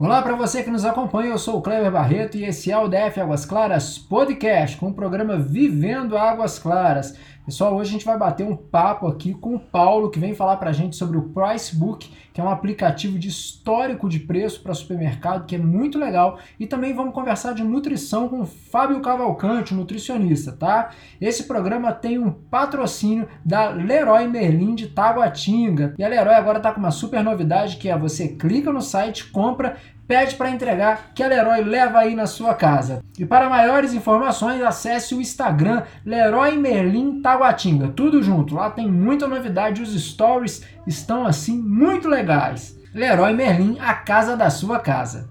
Olá para você que nos acompanha, eu sou o Cleber Barreto e esse é o DF Águas Claras Podcast, com o programa Vivendo Águas Claras. Pessoal, hoje a gente vai bater um papo aqui com o Paulo, que vem falar para a gente sobre o Pricebook, que é um aplicativo de histórico de preço para supermercado, que é muito legal. E também vamos conversar de nutrição com o Fábio Cavalcante, nutricionista, tá? Esse programa tem um patrocínio da Leroy Merlin de Taguatinga. E a Leroy agora está com uma super novidade, que é você clica no site, compra pede para entregar que a Leroy leva aí na sua casa. E para maiores informações, acesse o Instagram Leroy Merlin Taguatinga, tudo junto. Lá tem muita novidade, os stories estão assim muito legais. Leroy Merlin, a casa da sua casa.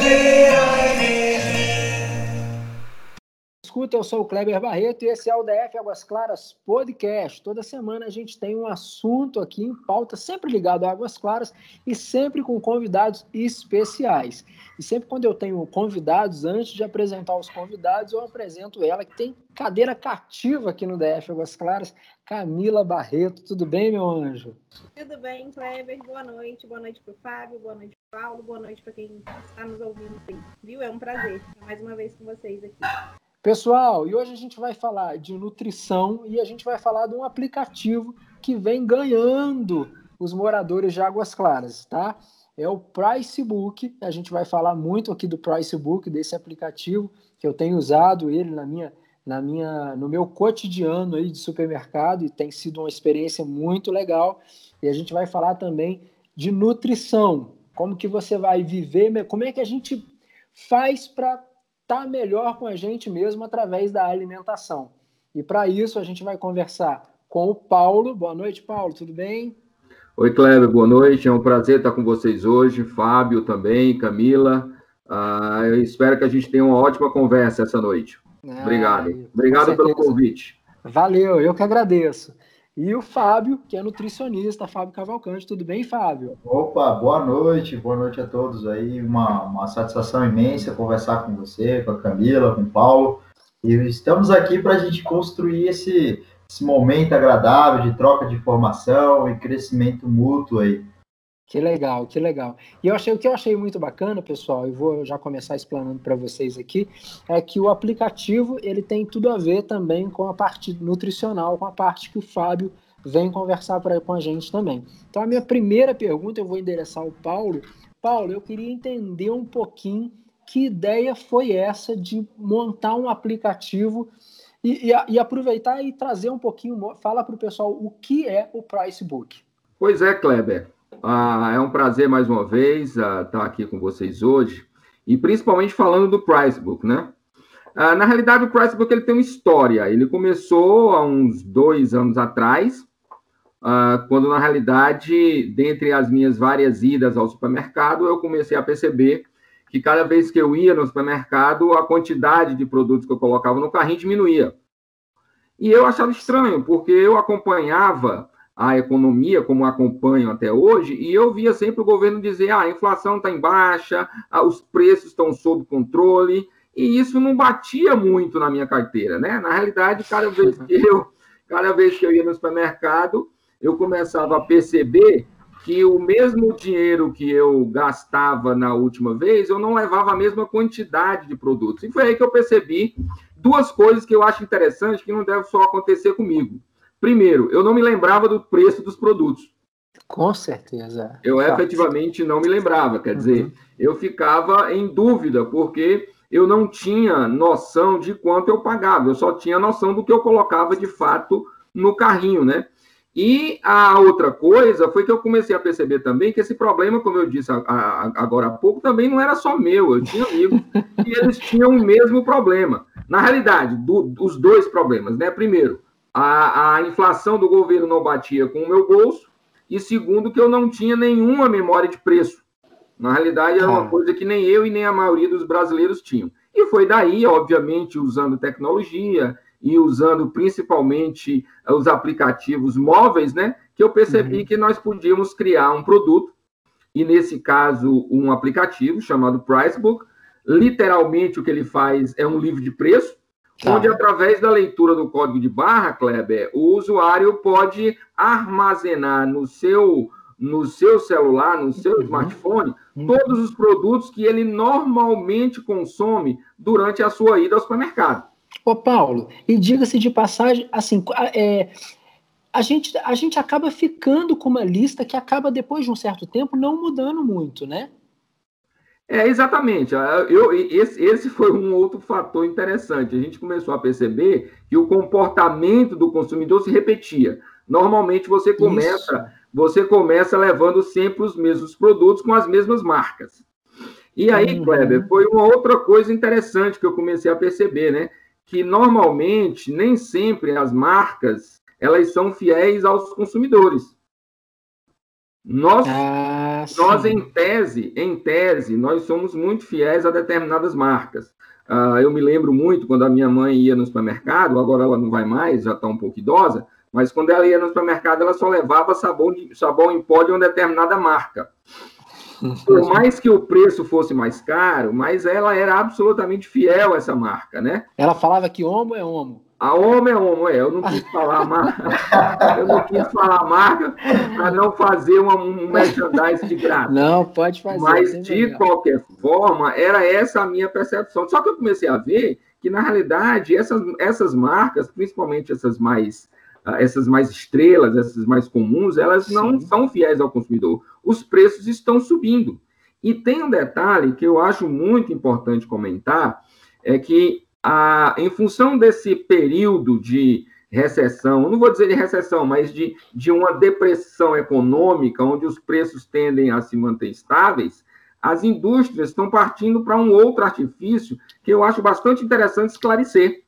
Leroy Merlin escuta, eu sou o Kleber Barreto e esse é o DF Águas Claras Podcast. Toda semana a gente tem um assunto aqui em pauta, sempre ligado a Águas Claras e sempre com convidados especiais. E sempre quando eu tenho convidados, antes de apresentar os convidados, eu apresento ela, que tem cadeira cativa aqui no DF Águas Claras, Camila Barreto. Tudo bem, meu anjo? Tudo bem, Kleber. Boa noite. Boa noite para o Fábio, boa noite Paulo, boa noite para quem está nos ouvindo. Viu? É um prazer mais uma vez com vocês aqui. Pessoal, e hoje a gente vai falar de nutrição e a gente vai falar de um aplicativo que vem ganhando os moradores de Águas Claras, tá? É o Pricebook. A gente vai falar muito aqui do Pricebook, desse aplicativo que eu tenho usado ele na minha, na minha, no meu cotidiano aí de supermercado e tem sido uma experiência muito legal. E a gente vai falar também de nutrição, como que você vai viver, como é que a gente faz para estar tá melhor com a gente mesmo através da alimentação. E para isso a gente vai conversar com o Paulo. Boa noite, Paulo, tudo bem? Oi, Kleber, boa noite. É um prazer estar com vocês hoje. Fábio também, Camila. Ah, eu espero que a gente tenha uma ótima conversa essa noite. Ah, Obrigado. Obrigado pelo convite. Valeu, eu que agradeço. E o Fábio, que é nutricionista, Fábio Cavalcante. Tudo bem, Fábio? Opa, boa noite, boa noite a todos aí. Uma, uma satisfação imensa conversar com você, com a Camila, com o Paulo. E estamos aqui para a gente construir esse, esse momento agradável de troca de informação e crescimento mútuo aí. Que legal, que legal. E eu achei o que eu achei muito bacana, pessoal, e vou já começar explanando para vocês aqui, é que o aplicativo ele tem tudo a ver também com a parte nutricional, com a parte que o Fábio vem conversar pra, com a gente também. Então a minha primeira pergunta eu vou endereçar ao Paulo. Paulo, eu queria entender um pouquinho que ideia foi essa de montar um aplicativo e, e, e aproveitar e trazer um pouquinho, fala para o pessoal o que é o Pricebook. Pois é, Kleber. Ah, é um prazer mais uma vez ah, estar aqui com vocês hoje e principalmente falando do Pricebook, né? Ah, na realidade, o Pricebook ele tem uma história. Ele começou há uns dois anos atrás, ah, quando na realidade, dentre as minhas várias idas ao supermercado, eu comecei a perceber que cada vez que eu ia no supermercado, a quantidade de produtos que eu colocava no carrinho diminuía. E eu achava estranho, porque eu acompanhava a economia, como acompanho até hoje, e eu via sempre o governo dizer: ah, a inflação está em baixa, os preços estão sob controle, e isso não batia muito na minha carteira, né? Na realidade, cada vez que eu, cada vez que eu ia no supermercado, eu começava a perceber que o mesmo dinheiro que eu gastava na última vez, eu não levava a mesma quantidade de produtos. E foi aí que eu percebi duas coisas que eu acho interessantes que não deve só acontecer comigo. Primeiro, eu não me lembrava do preço dos produtos. Com certeza. Eu tá. efetivamente não me lembrava, quer dizer, uhum. eu ficava em dúvida, porque eu não tinha noção de quanto eu pagava, eu só tinha noção do que eu colocava de fato no carrinho, né? E a outra coisa foi que eu comecei a perceber também que esse problema, como eu disse agora há pouco, também não era só meu. Eu tinha amigos e eles tinham o mesmo problema. Na realidade, do, os dois problemas, né? Primeiro, a, a inflação do governo não batia com o meu bolso, e segundo, que eu não tinha nenhuma memória de preço. Na realidade, era uma coisa que nem eu e nem a maioria dos brasileiros tinham. E foi daí, obviamente, usando tecnologia e usando principalmente os aplicativos móveis, né, que eu percebi uhum. que nós podíamos criar um produto, e nesse caso, um aplicativo chamado Pricebook. Literalmente, o que ele faz é um livro de preço, Tá. Onde, através da leitura do código de barra, Kleber, o usuário pode armazenar no seu, no seu celular, no seu uhum. smartphone, uhum. todos os produtos que ele normalmente consome durante a sua ida ao supermercado. Ô, Paulo, e diga-se de passagem, assim, é, a, gente, a gente acaba ficando com uma lista que acaba, depois de um certo tempo, não mudando muito, né? É, exatamente. Eu, esse, esse foi um outro fator interessante. A gente começou a perceber que o comportamento do consumidor se repetia. Normalmente você começa, Isso. você começa levando sempre os mesmos produtos com as mesmas marcas. E aí, uhum. Kleber, foi uma outra coisa interessante que eu comecei a perceber, né? Que normalmente nem sempre as marcas elas são fiéis aos consumidores. Nós, ah, nós em tese, em tese, nós somos muito fiéis a determinadas marcas. Uh, eu me lembro muito quando a minha mãe ia no supermercado, agora ela não vai mais, já está um pouco idosa, mas quando ela ia no supermercado, ela só levava sabão, de, sabão em pó de uma determinada marca. Por mais que o preço fosse mais caro, mas ela era absolutamente fiel a essa marca, né? Ela falava que homo é homo. A é Homo, é. Eu não quis falar a marca. eu não quis falar a marca para não fazer uma, um merchandise de graça. Não, pode fazer. Mas, de qualquer forma, era essa a minha percepção. Só que eu comecei a ver que, na realidade, essas, essas marcas, principalmente essas mais, uh, essas mais estrelas, essas mais comuns, elas Sim. não são fiéis ao consumidor. Os preços estão subindo. E tem um detalhe que eu acho muito importante comentar, é que a, em função desse período de recessão, não vou dizer de recessão, mas de, de uma depressão econômica, onde os preços tendem a se manter estáveis, as indústrias estão partindo para um outro artifício que eu acho bastante interessante esclarecer.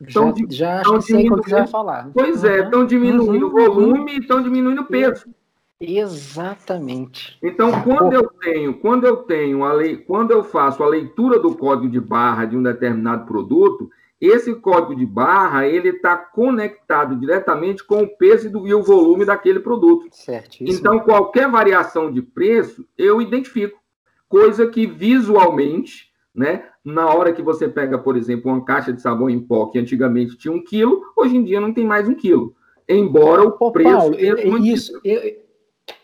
Então, já, já sei o que você vai falar. Pois é, uhum. é, estão diminuindo uhum. o volume e estão diminuindo o peso. Exatamente. Então, quando eu tenho, quando eu tenho a lei, quando eu faço a leitura do código de barra de um determinado produto, esse código de barra ele está conectado diretamente com o peso e o volume daquele produto. Certíssimo. Então, qualquer variação de preço eu identifico, coisa que visualmente, né, na hora que você pega, por exemplo, uma caixa de sabão em pó que antigamente tinha um quilo, hoje em dia não tem mais um quilo. Embora o Ô, preço. Paulo, isso, eu,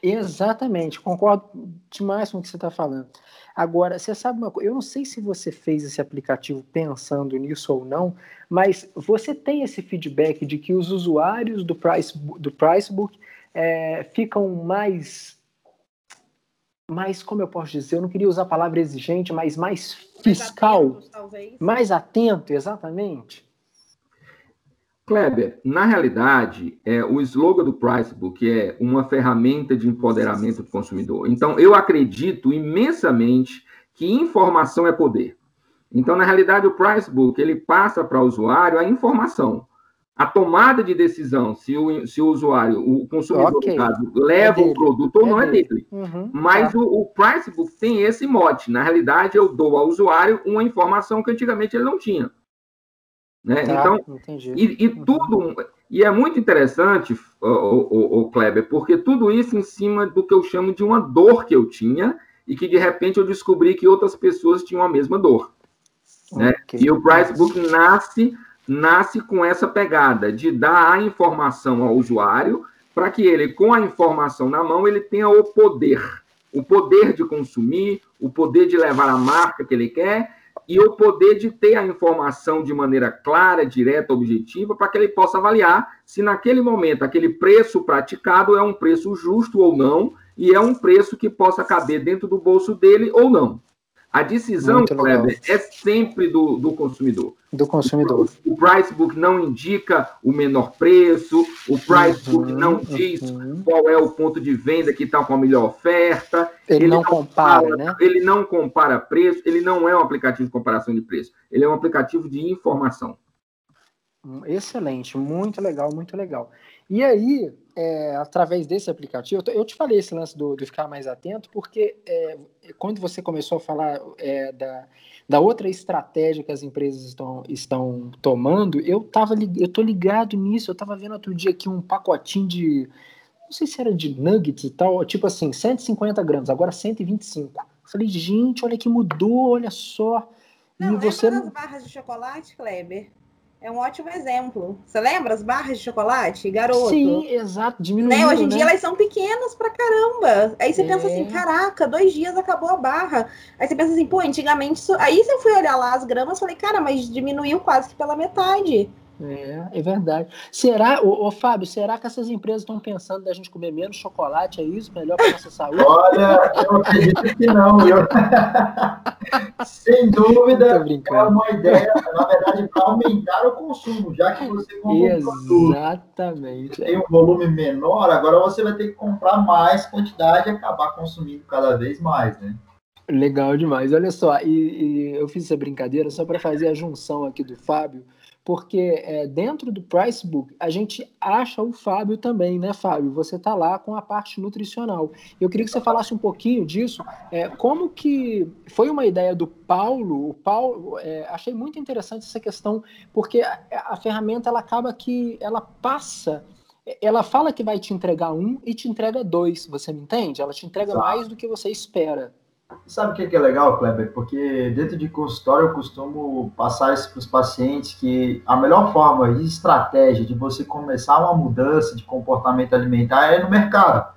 Exatamente, concordo demais com o que você está falando. Agora, você sabe uma coisa, eu não sei se você fez esse aplicativo pensando nisso ou não, mas você tem esse feedback de que os usuários do, Price, do Pricebook é, ficam mais, mais, como eu posso dizer, eu não queria usar a palavra exigente, mas mais fiscal, mais atento, mais atento exatamente? Kleber, na realidade, é, o slogan do Pricebook é uma ferramenta de empoderamento do consumidor. Então, eu acredito imensamente que informação é poder. Então, na realidade, o Pricebook ele passa para o usuário a informação. A tomada de decisão, se o, se o usuário, o consumidor, okay. caso, leva é o produto ou é não é dele. Uhum, Mas tá. o, o Pricebook tem esse mote. Na realidade, eu dou ao usuário uma informação que antigamente ele não tinha. Né? Tá, então, entendi. e, e uhum. tudo, e é muito interessante, o, o, o, Kleber, porque tudo isso em cima do que eu chamo de uma dor que eu tinha e que de repente eu descobri que outras pessoas tinham a mesma dor. Né? Okay. E o Pricebook nasce, nasce com essa pegada de dar a informação ao usuário para que ele, com a informação na mão, ele tenha o poder. O poder de consumir, o poder de levar a marca que ele quer e o poder de ter a informação de maneira clara, direta, objetiva, para que ele possa avaliar se naquele momento aquele preço praticado é um preço justo ou não, e é um preço que possa caber dentro do bolso dele ou não. A decisão, Kleber, é sempre do, do consumidor. Do consumidor. O, o price book não indica o menor preço, o price uhum, book não diz uhum. qual é o ponto de venda que está com a melhor oferta. Ele, ele não, não, compara, fala, né? Ele não compara preço, ele não é um aplicativo de comparação de preço, ele é um aplicativo de informação. Excelente, muito legal, muito legal. E aí, é, através desse aplicativo, eu te falei esse lance do, do ficar mais atento, porque é, quando você começou a falar é, da, da outra estratégia que as empresas estão, estão tomando, eu tava eu tô ligado nisso, eu estava vendo outro dia aqui um pacotinho de, não sei se era de nuggets e tal, tipo assim, 150 gramas, agora 125. Eu falei, gente, olha que mudou, olha só. Não, e você... das barras de chocolate, Kleber? É um ótimo exemplo. Você lembra as barras de chocolate, garoto? Sim, exato, diminuiu, né? Hoje em né? dia elas são pequenas pra caramba. Aí você É. pensa assim, caraca, dois dias acabou a barra. Aí você pensa assim, pô, antigamente... Isso... Aí você fui olhar lá as gramas, falei, cara, mas diminuiu quase que pela metade. É, é verdade. Será, ô, ô, Fábio, será que essas empresas estão pensando da gente comer menos chocolate? É isso? Melhor para nossa saúde? Olha, eu acredito que não, viu? Sem dúvida, é uma ideia, na verdade, para aumentar o consumo, já que você compra um Exatamente. tem um volume menor, agora você vai ter que comprar mais quantidade e acabar consumindo cada vez mais, né? Legal demais. Olha só, e, e eu fiz essa brincadeira só para fazer a junção aqui do Fábio, porque é, dentro do Pricebook a gente acha o Fábio também, né, Fábio? Você está lá com a parte nutricional. Eu queria que você falasse um pouquinho disso. É, como que foi uma ideia do Paulo? O Paulo, é, achei muito interessante essa questão, porque a, a ferramenta ela acaba que ela passa ela fala que vai te entregar um e te entrega dois, você me entende? Ela te entrega Exato. mais do que você espera. Sabe o que é que é legal, Kleber? Porque dentro de consultório eu costumo passar isso para os pacientes que a melhor forma e estratégia de você começar uma mudança de comportamento alimentar é no mercado,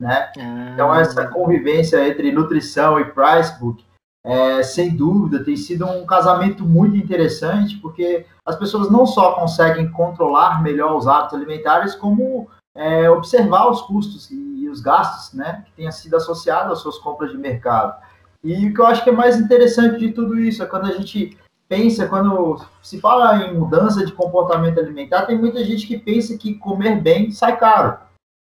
né? Então essa convivência entre nutrição e Pricebook, é, sem dúvida, tem sido um casamento muito interessante, porque as pessoas não só conseguem controlar melhor os hábitos alimentares, como é, observar os custos e os gastos, né, que tenha sido associado às suas compras de mercado. E o que eu acho que é mais interessante de tudo isso é quando a gente pensa, quando se fala em mudança de comportamento alimentar, tem muita gente que pensa que comer bem sai caro.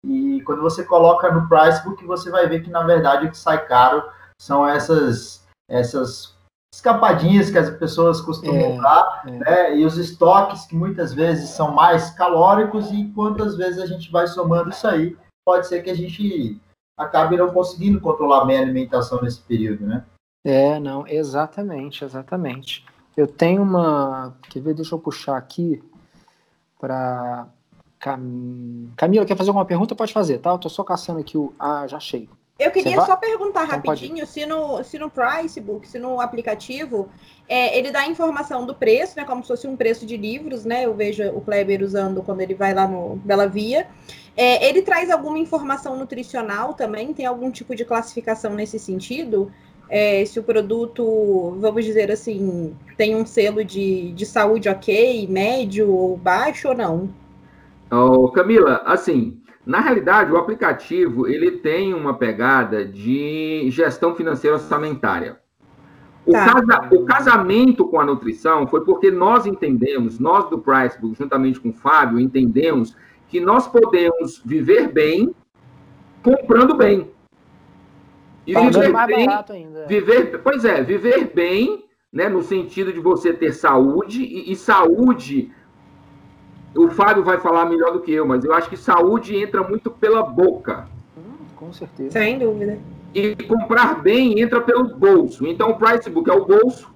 E quando você coloca no Pricebook, você vai ver que, na verdade, o que sai caro são essas, essas escapadinhas que as pessoas costumam É, dar, é. né? E os estoques que muitas vezes são mais calóricos e quantas vezes a gente vai somando isso aí, pode ser que a gente acabe não conseguindo controlar bem a alimentação nesse período, né? É, não, exatamente, exatamente. Eu tenho uma. Quer ver? Deixa eu puxar aqui para. Cam... Camila, quer fazer alguma pergunta? Pode fazer, tá? Eu tô só caçando aqui o. Ah, já achei. Eu queria só perguntar Então pode rapidinho se no, se no Pricebook, se no aplicativo, é, ele dá a informação do preço, né? Como se fosse um preço de livros, né? Eu vejo o Kleber usando quando ele vai lá no Bela Via. É, ele traz alguma informação nutricional também? Tem algum tipo de classificação nesse sentido? É, se o produto, vamos dizer assim, tem um selo de, de saúde ok, médio ou baixo ou não? Ô, Camila, assim, na realidade, o aplicativo ele tem uma pegada de gestão financeira orçamentária. O, Tá. casa- o casamento com a nutrição foi porque nós entendemos, nós do Pricebook, juntamente com o Fábio, entendemos que nós podemos viver bem comprando bem. E viver mais bem barato ainda. Viver, pois é, viver bem, né, no sentido de você ter saúde, e, e saúde, o Fábio vai falar melhor do que eu, mas eu acho que saúde entra muito pela boca. Hum, com certeza. Sem dúvida. E comprar bem entra pelo bolso. Então o Pricebook é o bolso,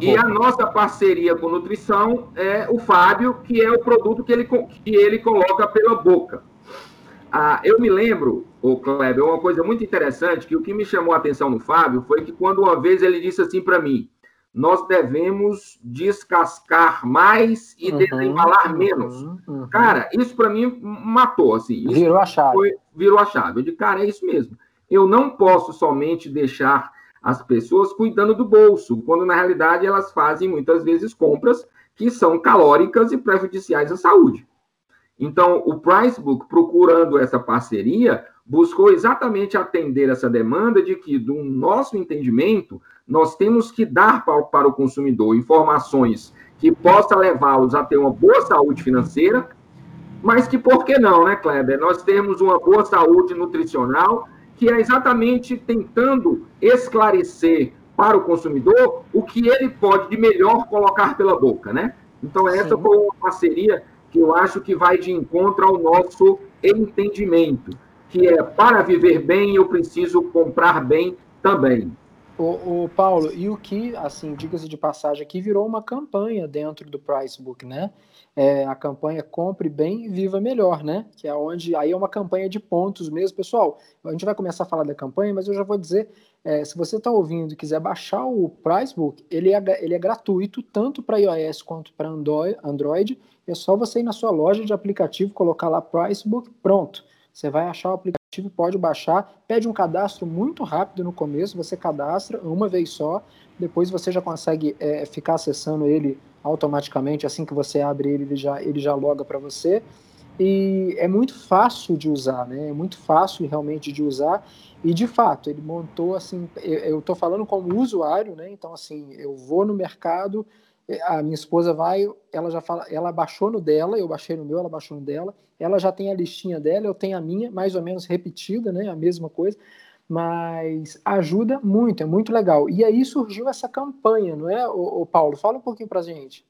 E a nossa parceria com nutrição é o Fábio, que é o produto que ele, que ele coloca pela boca. Ah, eu me lembro, o Kleber, uma coisa muito interessante, que o que me chamou a atenção no Fábio foi que quando uma vez ele disse assim para mim, nós devemos descascar mais e Uhum, desembalar uhum, menos. uhum. Cara, isso para mim matou, assim. Virou a chave. foi, virou a chave. Eu disse, cara, é isso mesmo. Eu não posso somente deixar as pessoas cuidando do bolso, quando na realidade elas fazem muitas vezes compras que são calóricas e prejudiciais à saúde. Então, o Pricebook, procurando essa parceria, buscou exatamente atender essa demanda de que, do nosso entendimento, nós temos que dar para, o consumidor informações que possa levá-los a ter uma boa saúde financeira, mas que por que não, né, Kleber? Nós temos uma boa saúde nutricional, que é exatamente tentando esclarecer para o consumidor o que ele pode de melhor colocar pela boca, né? Então, essa Sim. foi uma parceria que eu acho que vai de encontro ao nosso entendimento, que é para viver bem eu preciso comprar bem também. O, o Paulo, e o que, assim, diga-se de passagem aqui, virou uma campanha dentro do Pricebook, né? É, a campanha Compre Bem, Viva Melhor, né? Que é onde, aí é uma campanha de pontos mesmo. Pessoal, a gente vai começar a falar da campanha, mas eu já vou dizer, é, se você está ouvindo e quiser baixar o Pricebook, ele é, ele é gratuito, tanto para iOS quanto para Android, é só você ir na sua loja de aplicativo, colocar lá Pricebook, pronto. Você vai achar o aplicativo, pode baixar, pede um cadastro muito rápido no começo, você cadastra uma vez só, depois você já consegue é, ficar acessando ele automaticamente, assim que você abre ele, ele já, ele já loga para você. E é muito fácil de usar, né? É muito fácil realmente de usar. E de fato, ele montou assim, eu estou falando como usuário, né? Então, assim, eu vou no mercado, a minha esposa vai, ela já fala, ela baixou no dela, eu baixei no meu, ela baixou no dela, ela já tem a listinha dela, eu tenho a minha, mais ou menos repetida, né, a mesma coisa, mas ajuda muito, é muito legal. E aí surgiu essa campanha, não é, o, Paulo? Fala um pouquinho pra gente.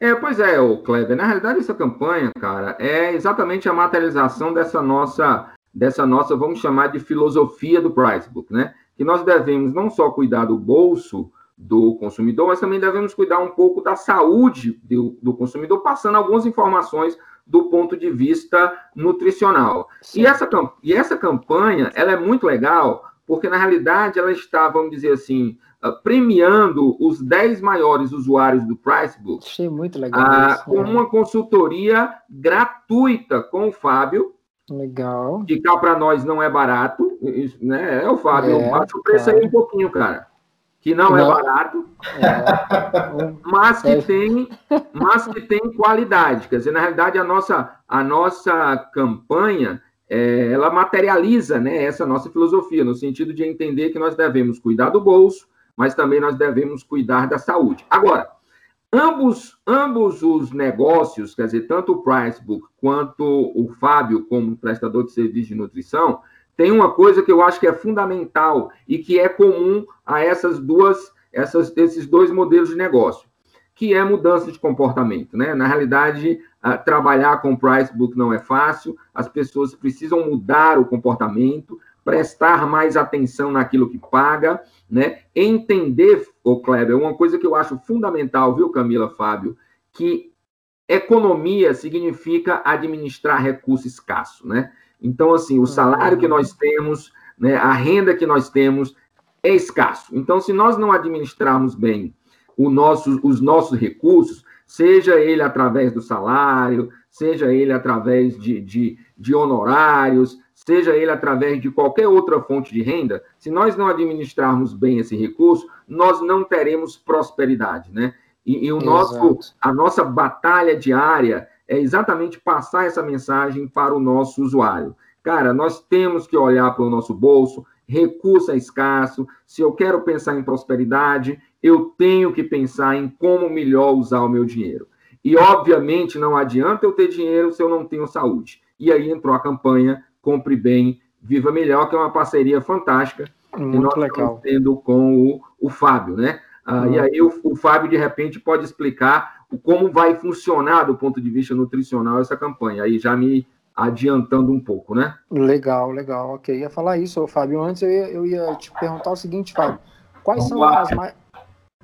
É, pois é, o Kleber, na realidade essa campanha, cara, é exatamente a materialização dessa nossa, dessa nossa, vamos chamar de filosofia do Pricebook, né? Que nós devemos não só cuidar do bolso, do consumidor, mas também devemos cuidar um pouco da saúde do, do consumidor, passando algumas informações do ponto de vista nutricional. E essa, e essa campanha, ela é muito legal, porque na realidade ela está, vamos dizer assim, uh, premiando os 10 maiores usuários do Pricebook. Achei muito legal. Uh, isso, com né? uma consultoria gratuita com o Fábio. Legal. Que cá para nós não é barato, né? É o Fábio, é, baixa o preço aí um pouquinho, cara que não, é não. é barato, é. mas que é. tem, mas que tem qualidade. Quer dizer, na realidade, a nossa, a nossa campanha é, ela materializa né, essa nossa filosofia, no sentido de entender que nós devemos cuidar do bolso, mas também nós devemos cuidar da saúde. Agora, ambos, ambos os negócios, quer dizer, tanto o Pricebook quanto o Fábio, como prestador de serviço de nutrição, tem uma coisa que eu acho que é fundamental e que é comum a essas duas, essas, esses dois modelos de negócio, que é mudança de comportamento. Né? Na realidade, trabalhar com price book não é fácil, as pessoas precisam mudar o comportamento, prestar mais atenção naquilo que paga, né? entender, o Kleber, uma coisa que eu acho fundamental, viu, Camila, Fábio, que economia significa administrar recurso escasso, né? Então, assim, o salário que nós temos, né, a renda que nós temos é escasso. Então, se nós não administrarmos bem nosso, os nossos recursos, seja ele através do salário, seja ele através de, de, de honorários, seja ele através de qualquer outra fonte de renda, se nós não administrarmos bem esse recurso, nós não teremos prosperidade, né? E, e o nosso, a nossa batalha diária é exatamente passar essa mensagem para o nosso usuário. Cara, nós temos que olhar para o nosso bolso, recurso é escasso. Se eu quero pensar em prosperidade, eu tenho que pensar em como melhor usar o meu dinheiro. E, obviamente, não adianta eu ter dinheiro se eu não tenho saúde. E aí entrou a campanha Compre Bem, Viva Melhor, que é uma parceria fantástica Muito que nós legal. estamos tendo com o, o Fábio, né? Ah, E aí o, o Fábio, de repente, pode explicar como vai funcionar do ponto de vista nutricional essa campanha. Aí já me adiantando um pouco, né? Legal, legal. Ok, ia falar isso, Fábio. Antes eu ia, eu ia te perguntar o seguinte, Fábio. Quais Vamos são as, ma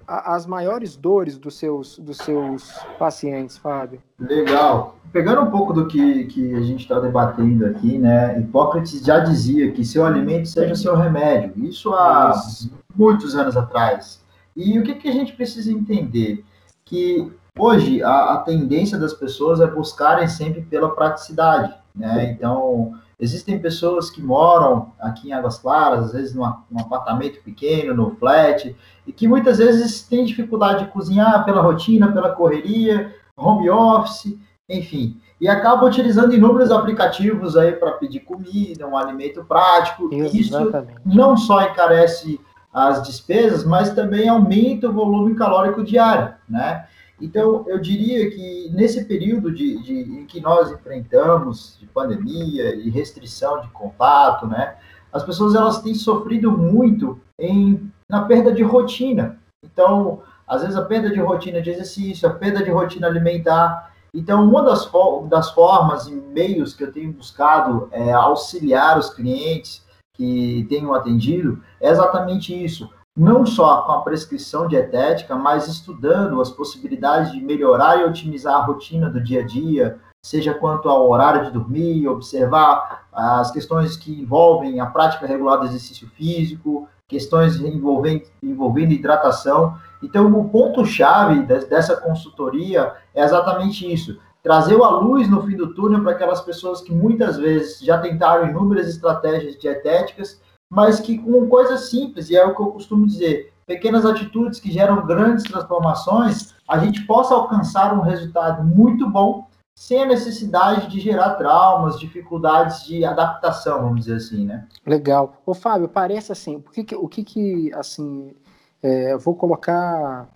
as, maiores dores dos seus, dos seus pacientes, Fábio? Legal. Pegando um pouco do que, que a gente está debatendo aqui, né? Hipócrates já dizia que seu alimento seja seu remédio. Isso há isso. muitos anos atrás. E o que, que a gente precisa entender? Que Hoje, a, a, tendência das pessoas é buscarem sempre pela praticidade, né? Então, existem pessoas que moram aqui em Águas Claras, às vezes numa, num apartamento pequeno, no flat, e que muitas vezes têm dificuldade de cozinhar pela rotina, pela correria, home office, enfim. E acaba utilizando inúmeros aplicativos aí para pedir comida, um alimento prático. Exatamente. Isso não só encarece as despesas, mas também aumenta o volume calórico diário, né? Então, eu diria que nesse período de, de, em que nós enfrentamos de pandemia e restrição de contato, né, as pessoas elas têm sofrido muito em, na perda de rotina. Então, às vezes a perda de rotina de exercício, a perda de rotina alimentar. Então, uma das, das formas e meios que eu tenho buscado é auxiliar os clientes que tenho atendido é exatamente isso não só com a prescrição dietética, mas estudando as possibilidades de melhorar e otimizar a rotina do dia a dia, seja quanto ao horário de dormir, observar as questões que envolvem a prática regular do exercício físico, questões envolvendo, envolvendo hidratação. Então, o ponto-chave dessa consultoria é exatamente isso: trazer a luz no fim do túnel para aquelas pessoas que muitas vezes já tentaram inúmeras estratégias dietéticas mas que com coisas simples, e é o que eu costumo dizer, pequenas atitudes que geram grandes transformações, a gente possa alcançar um resultado muito bom sem a necessidade de gerar traumas, dificuldades de adaptação, vamos dizer assim, né? Legal. Ô, Fábio, parece assim, o que que, o que, que assim, é, vou colocar,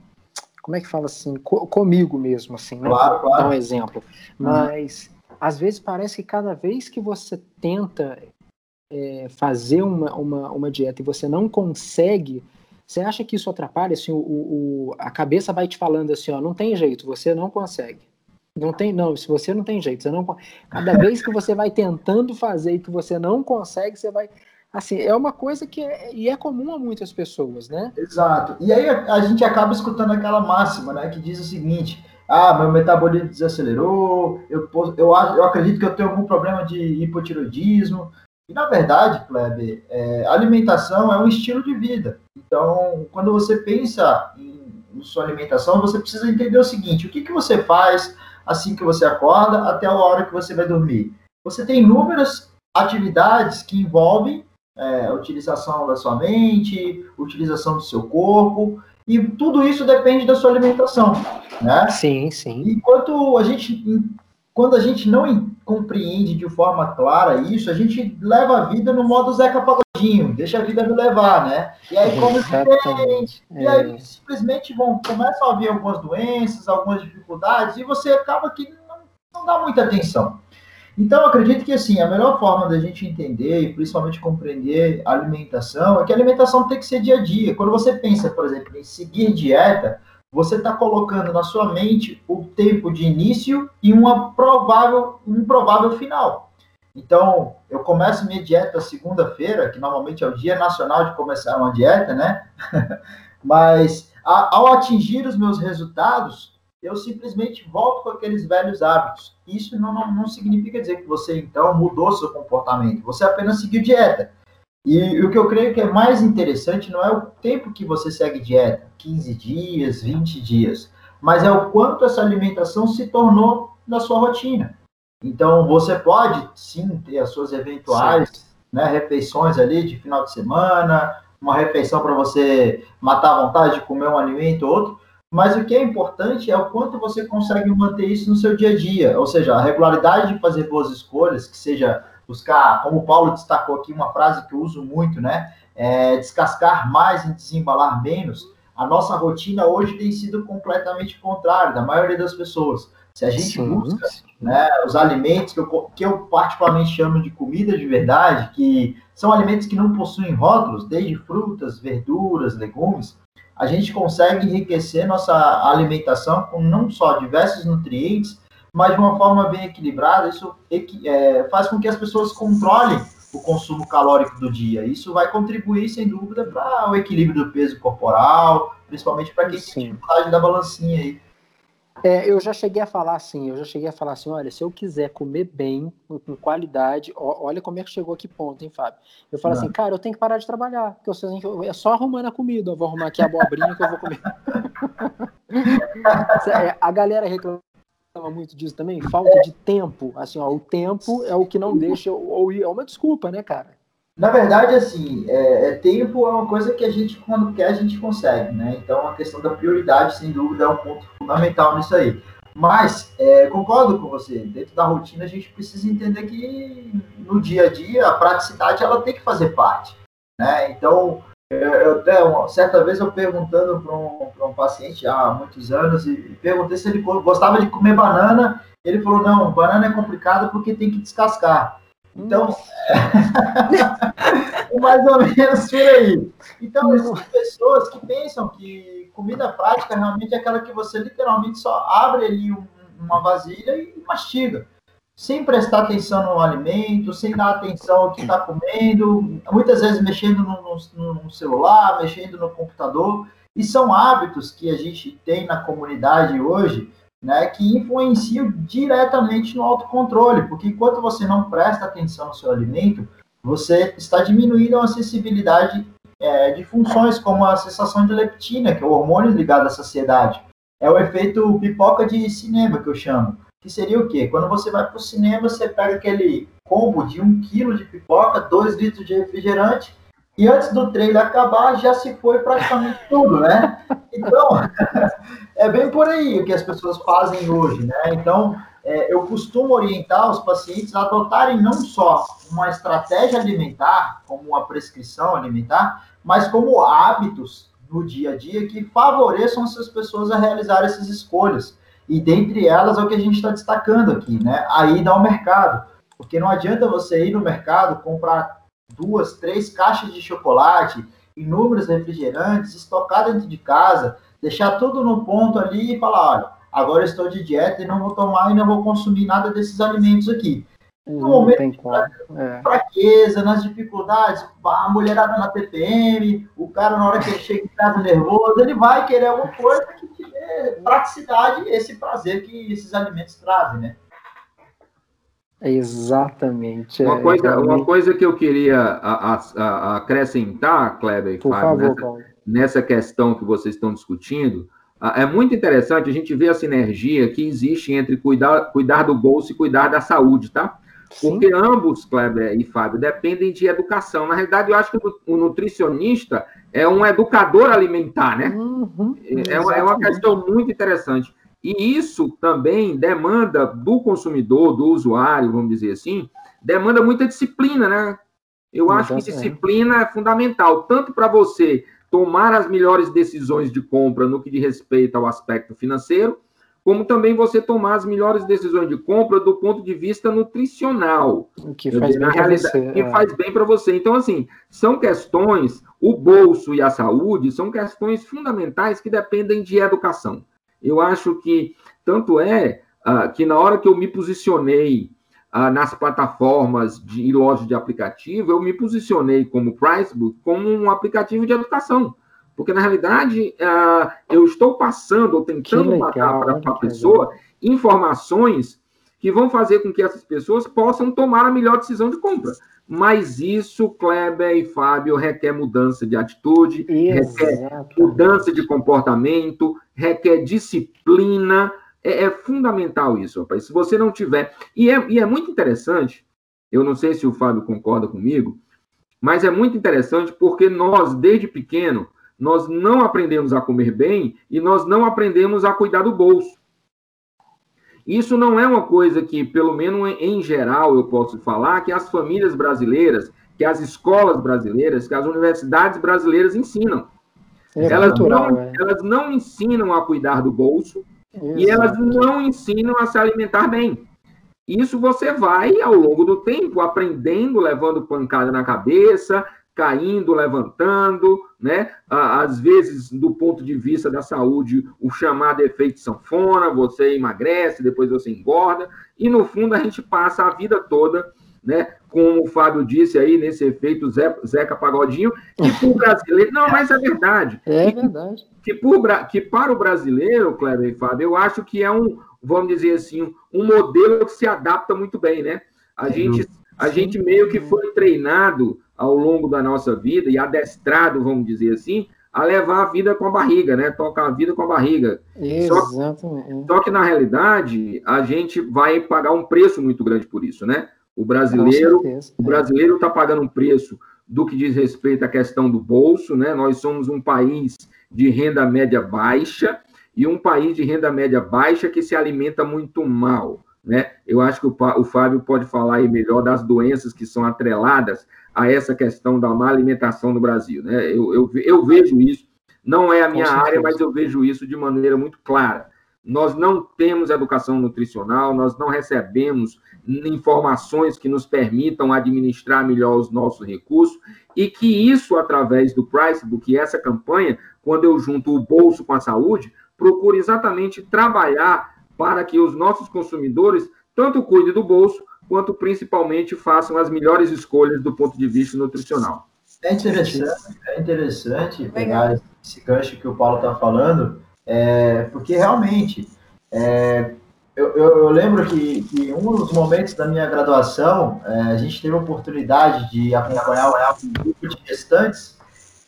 como é que fala assim, co comigo mesmo, assim, né? Claro, claro. Dar um exemplo. Uhum. Mas, às vezes, parece que cada vez que você tenta é, fazer uma, uma, uma dieta e você não consegue, você acha que isso atrapalha? Assim, o, o, a cabeça vai te falando assim, ó, não tem jeito, você não consegue. Não tem, não, se você não tem jeito, você não cada vez que você vai tentando fazer e que você não consegue, você vai assim, é uma coisa que é, e é comum a muitas pessoas, né? Exato. E aí a, gente acaba escutando aquela máxima, né, que diz o seguinte: ah, meu metabolismo desacelerou, eu, eu, eu acredito que eu tenho algum problema de hipotiroidismo, e, na verdade, Kleber, é, alimentação é um estilo de vida. Então, quando você pensa em, em, sua alimentação, você precisa entender o seguinte: o que, que você faz assim que você acorda até a hora que você vai dormir? Você tem inúmeras atividades que envolvem é, a utilização da sua mente, utilização do seu corpo, e tudo isso depende da sua alimentação, né? Sim, sim. Enquanto a gente quando a gente não compreende de forma clara isso, a gente leva a vida no modo Zeca Pagodinho, deixa a vida me levar, né? E aí como diferente, é. e aí é. simplesmente vão, começam a vir algumas doenças, algumas dificuldades, e você acaba que não, não dá muita atenção. Então, acredito que assim, a melhor forma da gente entender e principalmente compreender a alimentação é que a alimentação tem que ser dia a dia. Quando você pensa, por exemplo, em seguir dieta, você está colocando na sua mente o tempo de início e uma provável, um provável final. Então, eu começo minha dieta segunda-feira, que normalmente é o dia nacional de começar uma dieta, né? Mas a, ao atingir os meus resultados, eu simplesmente volto com aqueles velhos hábitos. Isso não, não, não significa dizer que você, então, mudou seu comportamento. Você apenas seguiu dieta. E o que eu creio que é mais interessante não é o tempo que você segue dieta, 15 dias, 20 dias, mas é o quanto essa alimentação se tornou na sua rotina. Então, você pode sim ter as suas eventuais né, refeições ali de final de semana, uma refeição para você matar a vontade de comer um alimento ou outro, mas o que é importante é o quanto você consegue manter isso no seu dia a dia, ou seja, a regularidade de fazer boas escolhas, que seja buscar, como o Paulo destacou aqui, uma frase que eu uso muito, né? É descascar mais e desembalar menos. A nossa rotina hoje tem sido completamente contrária da maioria das pessoas. Se a gente Sim. busca né, os alimentos que eu, que eu particularmente chamo de comida de verdade, que são alimentos que não possuem rótulos, desde frutas, verduras, legumes, a gente consegue enriquecer nossa alimentação com não só diversos nutrientes, mas de uma forma bem equilibrada, isso é, faz com que as pessoas controlem o consumo calórico do dia. Isso vai contribuir, sem dúvida, para o equilíbrio do peso corporal, principalmente para quem tem dificuldade da balancinha aí. É, eu já cheguei a falar assim, eu já cheguei a falar assim, olha, se eu quiser comer bem, com, qualidade, ó, olha como é que chegou aqui ponto, hein, Fábio? Eu falo Não. assim, cara, eu tenho que parar de trabalhar, porque eu, é só arrumando a comida, eu vou arrumar aqui a abobrinha que eu vou comer. É, a galera reclama muito disso também, falta de tempo. Assim, ó, o tempo é o que não deixa ou é uma desculpa, né, cara? Na verdade, assim, é, é, tempo é uma coisa que a gente, quando quer, a gente consegue, né? Então, a questão da prioridade, sem dúvida, é um ponto fundamental nisso aí. Mas, é, concordo com você, dentro da rotina, a gente precisa entender que no dia a dia, a praticidade, ela tem que fazer parte, né? Então, eu, até uma, certa vez eu perguntando para um, um paciente há muitos anos e perguntei se ele gostava de comer banana. Ele falou: não, banana é complicado porque tem que descascar. Então, é mais ou menos por aí. Então, essas pessoas que pensam que comida prática realmente é aquela que você literalmente só abre ali um, uma vasilha e mastiga. Sem prestar atenção no alimento, sem dar atenção ao que está comendo, muitas vezes mexendo no, no, no, celular, mexendo no computador. E são hábitos que a gente tem na comunidade hoje, né, que influenciam diretamente no autocontrole, porque enquanto você não presta atenção no seu alimento, você está diminuindo a sensibilidade é, de funções como a sensação de leptina, que é o hormônio ligado à saciedade. É o efeito pipoca de cinema que eu chamo que seria o quê? Quando você vai para o cinema, você pega aquele combo de um quilo de pipoca, dois litros de refrigerante, e antes do trailer acabar, já se foi praticamente tudo, né? Então, é bem por aí o que as pessoas fazem hoje, né? Então, é, eu costumo orientar os pacientes a adotarem não só uma estratégia alimentar, como uma prescrição alimentar, mas como hábitos no dia a dia que favoreçam essas pessoas a realizar essas escolhas. E dentre elas é o que a gente está destacando aqui, né? A ida ao mercado. Porque não adianta você ir no mercado, comprar duas, três caixas de chocolate, inúmeros refrigerantes, estocar dentro de casa, deixar tudo no ponto ali e falar, olha, agora estou de dieta e não vou tomar e não vou consumir nada desses alimentos aqui. No momento de é. fraqueza, nas dificuldades, a mulherada na TPM, o cara na hora que ele chega em casa nervoso, ele vai querer alguma coisa que tiver praticidade, esse prazer que esses alimentos trazem, né? Exatamente. Uma, é, coisa, uma coisa que eu queria a, a, a acrescentar, Kleber e Fábio, nessa, nessa questão que vocês estão discutindo, é muito interessante a gente ver a sinergia que existe entre cuidar, cuidar do bolso e cuidar da saúde, tá? Porque Sim. ambos, Kleber e Fábio, dependem de educação. Na realidade, eu acho que o nutricionista é um educador alimentar, né? Uhum, é, uma, é uma questão muito interessante. E isso também demanda do consumidor, do usuário, vamos dizer assim, demanda muita disciplina, né? Eu acho que disciplina é fundamental, tanto para você tomar as melhores decisões de compra no que diz respeito ao aspecto financeiro, como também você tomar as melhores decisões de compra do ponto de vista nutricional. Que faz bem para você. Que é. faz bem para você. Então, assim, são questões, o bolso e a saúde são questões fundamentais que dependem de educação. Eu acho que, tanto é uh, que na hora que eu me posicionei uh, nas plataformas de lojas de aplicativo, eu me posicionei como Pricebook como um aplicativo de educação. Porque, na realidade, uh, eu estou passando ou tentando passar para a pessoa informações que vão fazer com que essas pessoas possam tomar a melhor decisão de compra. Mas isso, Kleber e Fábio, requer mudança de atitude, requer mudança de comportamento, requer disciplina. É, é, fundamental isso, rapaz. Se você não tiver. E é, e é muito interessante, eu não sei se o Fábio concorda comigo, mas é muito interessante porque nós, desde pequeno, nós não aprendemos a comer bem e nós não aprendemos a cuidar do bolso. Isso não é uma coisa que, pelo menos em geral, eu posso falar que as famílias brasileiras, que as escolas brasileiras, que as universidades brasileiras ensinam. É elas, não, é. elas não ensinam a cuidar do bolso e elas não ensinam a se alimentar bem. Isso você vai, ao longo do tempo, aprendendo, levando pancada na cabeça, caindo, levantando, né? Às vezes, do ponto de vista da saúde, o chamado efeito sanfona, você emagrece, depois você engorda, e no fundo a gente passa a vida toda, né? Como o Fábio disse aí, nesse efeito Zeca Pagodinho, que para o brasileiro. Não, mas é verdade. É verdade. Que, por, que para o brasileiro, Kleber e Fábio, eu acho que é um, vamos dizer assim, um modelo que se adapta muito bem, né? A gente, a gente meio que foi treinado ao longo da nossa vida e adestrado, vamos dizer assim, a levar a vida com a barriga, né? Tocar a vida com a barriga. Exatamente. Só, só que, na realidade, a gente vai pagar um preço muito grande por isso, né? O brasileiro, o brasileiro está pagando um preço do que diz respeito à questão do bolso, né? Nós somos um país de renda média baixa e um país de renda média baixa que se alimenta muito mal, né? Eu acho que o, o Fábio pode falar aí melhor das doenças que são atreladas a essa questão da má alimentação no Brasil. Né? Eu, eu, eu vejo isso, não é a minha área, mas eu vejo isso de maneira muito clara. Nós não temos educação nutricional, nós não recebemos informações que nos permitam administrar melhor os nossos recursos, e que isso, através do Pricebook, essa campanha, quando eu junto o bolso com a saúde, procura exatamente trabalhar para que os nossos consumidores tanto cuide do bolso, quanto principalmente façam as melhores escolhas do ponto de vista nutricional. É interessante, é interessante pegar esse gancho que o Paulo está falando, é, porque realmente é, eu, eu, eu, lembro que, que um dos momentos da minha graduação, é, a gente teve a oportunidade de acompanhar um grupo de gestantes,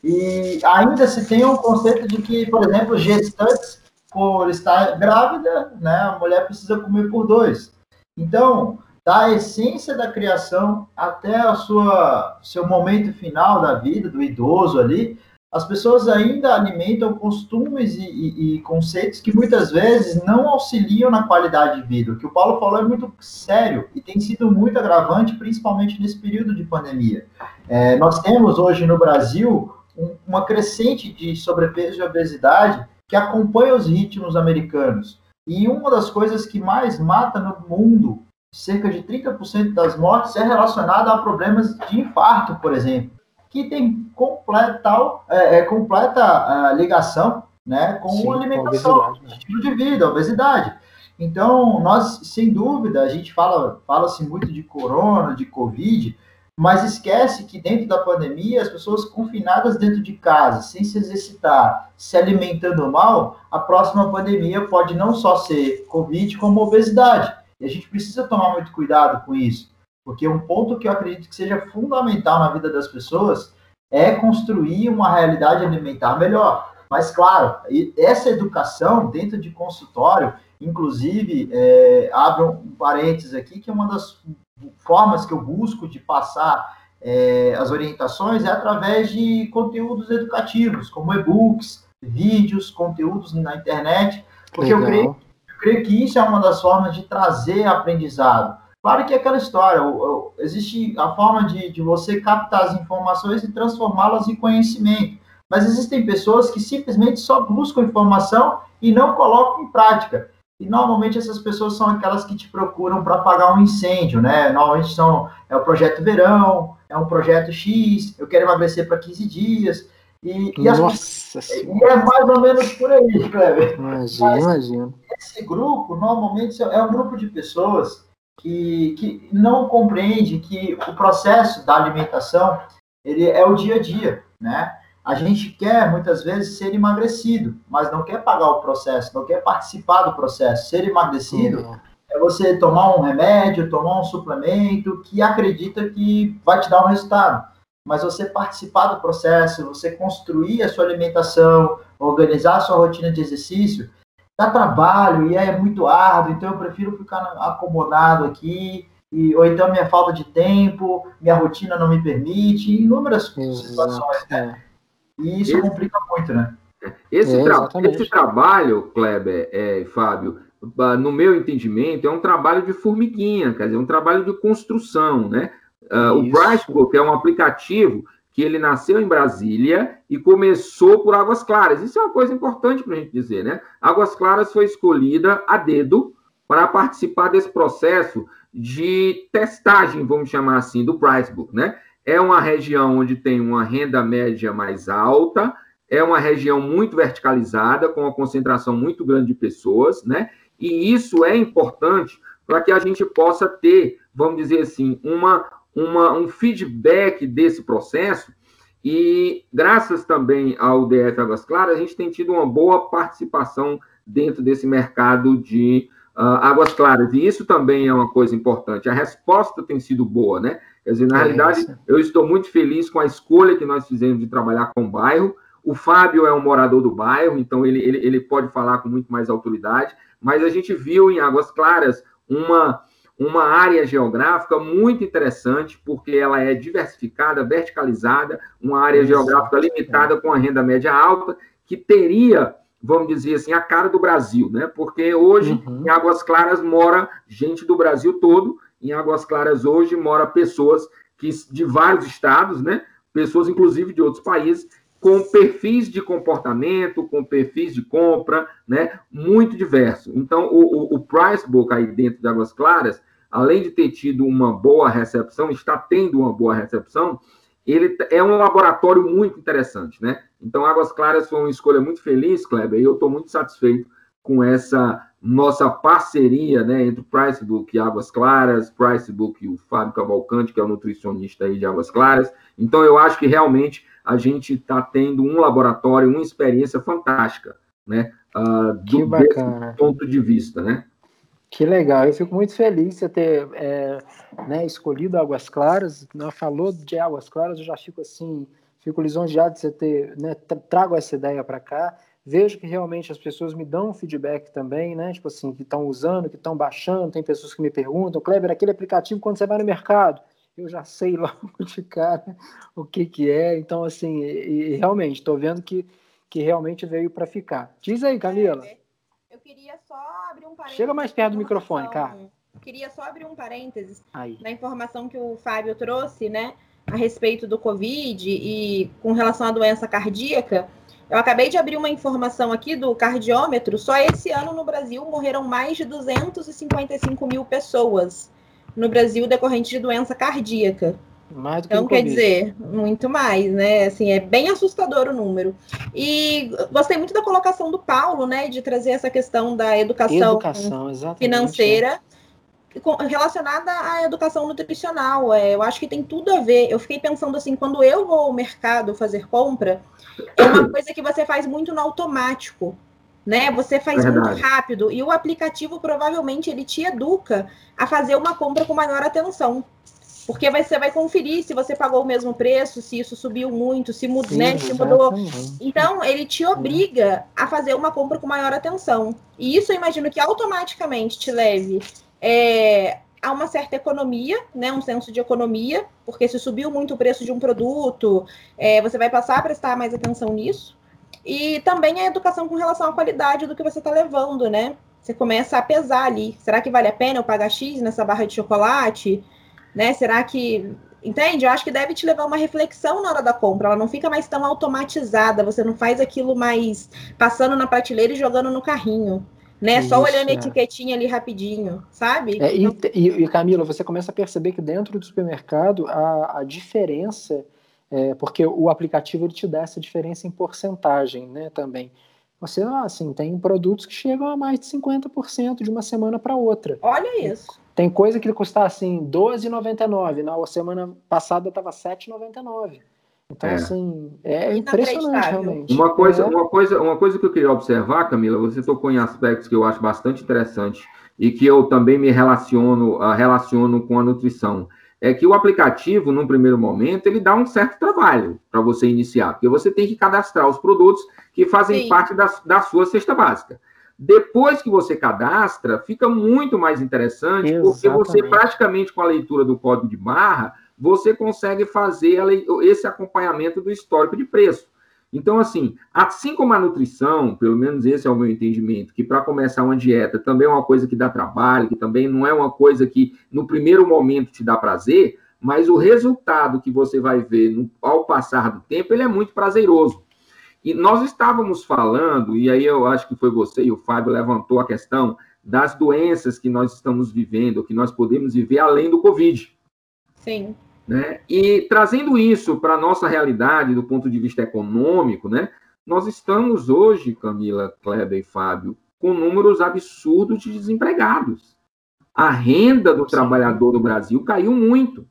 e ainda se tem um conceito de que, por exemplo, gestantes, por estar grávida, né, a mulher precisa comer por dois. Então, da essência da criação até a sua seu momento final da vida do idoso ali, as pessoas ainda alimentam costumes e, e, e, conceitos que muitas vezes não auxiliam na qualidade de vida. O que o Paulo falou é muito sério e tem sido muito agravante, principalmente nesse período de pandemia. É, nós temos hoje no Brasil um, uma crescente de sobrepeso e obesidade que acompanha os ritmos americanos. E uma das coisas que mais mata no mundo cerca de 30% das mortes é relacionada a problemas de infarto, por exemplo, que tem completa, é, é completa uh, ligação né, com Sim, alimentação, né? estilo de vida, obesidade. Então, nós, sem dúvida, a gente fala, fala-se muito de corona, de covid, mas esquece que dentro da pandemia, as pessoas confinadas dentro de casa, sem se exercitar, se alimentando mal, a próxima pandemia pode não só ser covid, como obesidade. E a gente precisa tomar muito cuidado com isso, porque um ponto que eu acredito que seja fundamental na vida das pessoas é construir uma realidade alimentar melhor. Mas, claro, essa educação dentro de consultório, inclusive, é, abro um parênteses aqui, que é uma das formas que eu busco de passar é, as orientações é através de conteúdos educativos, como e-books, vídeos, conteúdos na internet, porque Legal. eu creio creio que isso é uma das formas de trazer aprendizado. Claro que é aquela história, existe a forma de, de você captar as informações e transformá-las em conhecimento. Mas existem pessoas que simplesmente só buscam informação e não colocam em prática. E normalmente essas pessoas são aquelas que te procuram para apagar um incêndio, né? Normalmente são é o projeto verão, é um projeto X, eu quero emagrecer para 15 dias. E, e, Nossa as, e é mais ou menos por aí, Kleber. Imagina, imagina. Esse grupo, normalmente, é um grupo de pessoas que, que não compreende que o processo da alimentação ele é o dia a dia, né? A gente quer, muitas vezes, ser emagrecido, mas não quer pagar o processo, não quer participar do processo. Ser emagrecido uhum. é você tomar um remédio, tomar um suplemento que acredita que vai te dar um resultado mas você participar do processo, você construir a sua alimentação, organizar a sua rotina de exercício, dá trabalho e é muito árduo, então eu prefiro ficar acomodado aqui, e, ou então minha falta de tempo, minha rotina não me permite, inúmeras Exato. situações, né? E isso esse, complica muito, né? Esse, é, tra esse trabalho, Kleber, é, Fábio, no meu entendimento, é um trabalho de formiguinha, quer dizer, um trabalho de construção, né? Uh, o Brightbook é um aplicativo que ele nasceu em Brasília e começou por Águas Claras. Isso é uma coisa importante para a gente dizer, né? Águas Claras foi escolhida a dedo para participar desse processo de testagem, vamos chamar assim, do Pricebook, né? É uma região onde tem uma renda média mais alta, é uma região muito verticalizada, com uma concentração muito grande de pessoas, né? E isso é importante para que a gente possa ter, vamos dizer assim, uma, uma, um feedback desse processo e graças também ao DF Águas Claras, a gente tem tido uma boa participação dentro desse mercado de uh, águas claras. E isso também é uma coisa importante. A resposta tem sido boa, né? Quer dizer, na é realidade, isso. eu estou muito feliz com a escolha que nós fizemos de trabalhar com o bairro. O Fábio é um morador do bairro, então ele, ele, ele pode falar com muito mais autoridade. Mas a gente viu em Águas Claras uma uma área geográfica muito interessante, porque ela é diversificada, verticalizada, uma área geográfica limitada com a renda média alta, que teria, vamos dizer assim, a cara do Brasil, né? Porque hoje uhum. em Águas Claras mora gente do Brasil todo, em Águas Claras hoje mora pessoas que de vários estados, né? Pessoas inclusive de outros países com perfis de comportamento, com perfis de compra, né, muito diverso. Então, o, o, o Price Book aí dentro de Águas Claras, além de ter tido uma boa recepção, está tendo uma boa recepção, ele é um laboratório muito interessante, né? Então, Águas Claras foi uma escolha muito feliz, Kleber, e eu estou muito satisfeito com essa nossa parceria né, entre o Pricebook e Águas Claras, Pricebook e o Fábio Cavalcante, que é o nutricionista aí de Águas Claras. Então, eu acho que realmente a gente está tendo um laboratório, uma experiência fantástica, né? Uh, do ponto de vista, né? Que legal, eu fico muito feliz de ter é, né, escolhido Águas Claras. Né, falou de Águas Claras, eu já fico assim, fico lisonjeado de você ter, né, trago essa ideia para cá. Vejo que realmente as pessoas me dão feedback também, né? Tipo assim, que estão usando, que estão baixando. Tem pessoas que me perguntam, Kleber, aquele aplicativo quando você vai no mercado, eu já sei logo de cara o que que é. Então, assim, e, e realmente, estou vendo que, que realmente veio para ficar. Diz aí, Camila. É, eu queria só abrir um parênteses. Chega mais perto do microfone, cara. Queria só abrir um parênteses Aí. na informação que o Fábio trouxe, né, a respeito do Covid e com relação à doença cardíaca. Eu acabei de abrir uma informação aqui do cardiômetro. Só esse ano no Brasil morreram mais de 255 mil pessoas no Brasil decorrente de doença cardíaca. Mais do que então, quer dizer, muito mais, né? Assim, é bem assustador o número. E gostei muito da colocação do Paulo, né? De trazer essa questão da educação, educação financeira relacionada à educação nutricional. É, eu acho que tem tudo a ver. Eu fiquei pensando assim, quando eu vou ao mercado fazer compra, é uma coisa que você faz muito no automático né? Você faz Verdade. muito rápido e o aplicativo provavelmente ele te educa a fazer uma compra com maior atenção. Porque você vai conferir se você pagou o mesmo preço, se isso subiu muito, se, mud, Sim, né, se mudou. Então, ele te obriga a fazer uma compra com maior atenção. E isso eu imagino que automaticamente te leve é, a uma certa economia, né, um senso de economia, porque se subiu muito o preço de um produto, é, você vai passar a prestar mais atenção nisso. E também a educação com relação à qualidade do que você está levando, né? Você começa a pesar ali. Será que vale a pena eu pagar X nessa barra de chocolate? Né? Será que. Entende? Eu acho que deve te levar uma reflexão na hora da compra. Ela não fica mais tão automatizada. Você não faz aquilo mais passando na prateleira e jogando no carrinho. Né? Isso, Só olhando a é. etiquetinha ali rapidinho, sabe? É, e, e, Camila, você começa a perceber que dentro do supermercado a, a diferença, é, porque o aplicativo ele te dá essa diferença em porcentagem né, também. Você, assim, tem produtos que chegam a mais de 50% de uma semana para outra. Olha isso. Tem coisa que custa assim R$12,99. Na semana passada estava R$7,99. Então, é. assim, é impressionante realmente. Uma coisa, é. uma, coisa, uma coisa que eu queria observar, Camila, você tocou em aspectos que eu acho bastante interessantes e que eu também me relaciono, uh, relaciono com a nutrição é que o aplicativo, num primeiro momento, ele dá um certo trabalho para você iniciar, porque você tem que cadastrar os produtos que fazem Sim. parte da, da sua cesta básica. Depois que você cadastra, fica muito mais interessante, Exatamente. porque você, praticamente com a leitura do código de barra, você consegue fazer esse acompanhamento do histórico de preço. Então, assim, assim como a nutrição, pelo menos esse é o meu entendimento, que para começar uma dieta também é uma coisa que dá trabalho, que também não é uma coisa que no primeiro momento te dá prazer, mas o resultado que você vai ver no, ao passar do tempo, ele é muito prazeroso. E nós estávamos falando, e aí eu acho que foi você e o Fábio levantou a questão das doenças que nós estamos vivendo, que nós podemos viver além do Covid. Sim. Né? E trazendo isso para a nossa realidade do ponto de vista econômico, né? nós estamos hoje, Camila, Kleber e Fábio, com números absurdos de desempregados. A renda do Sim. trabalhador do Brasil caiu muito.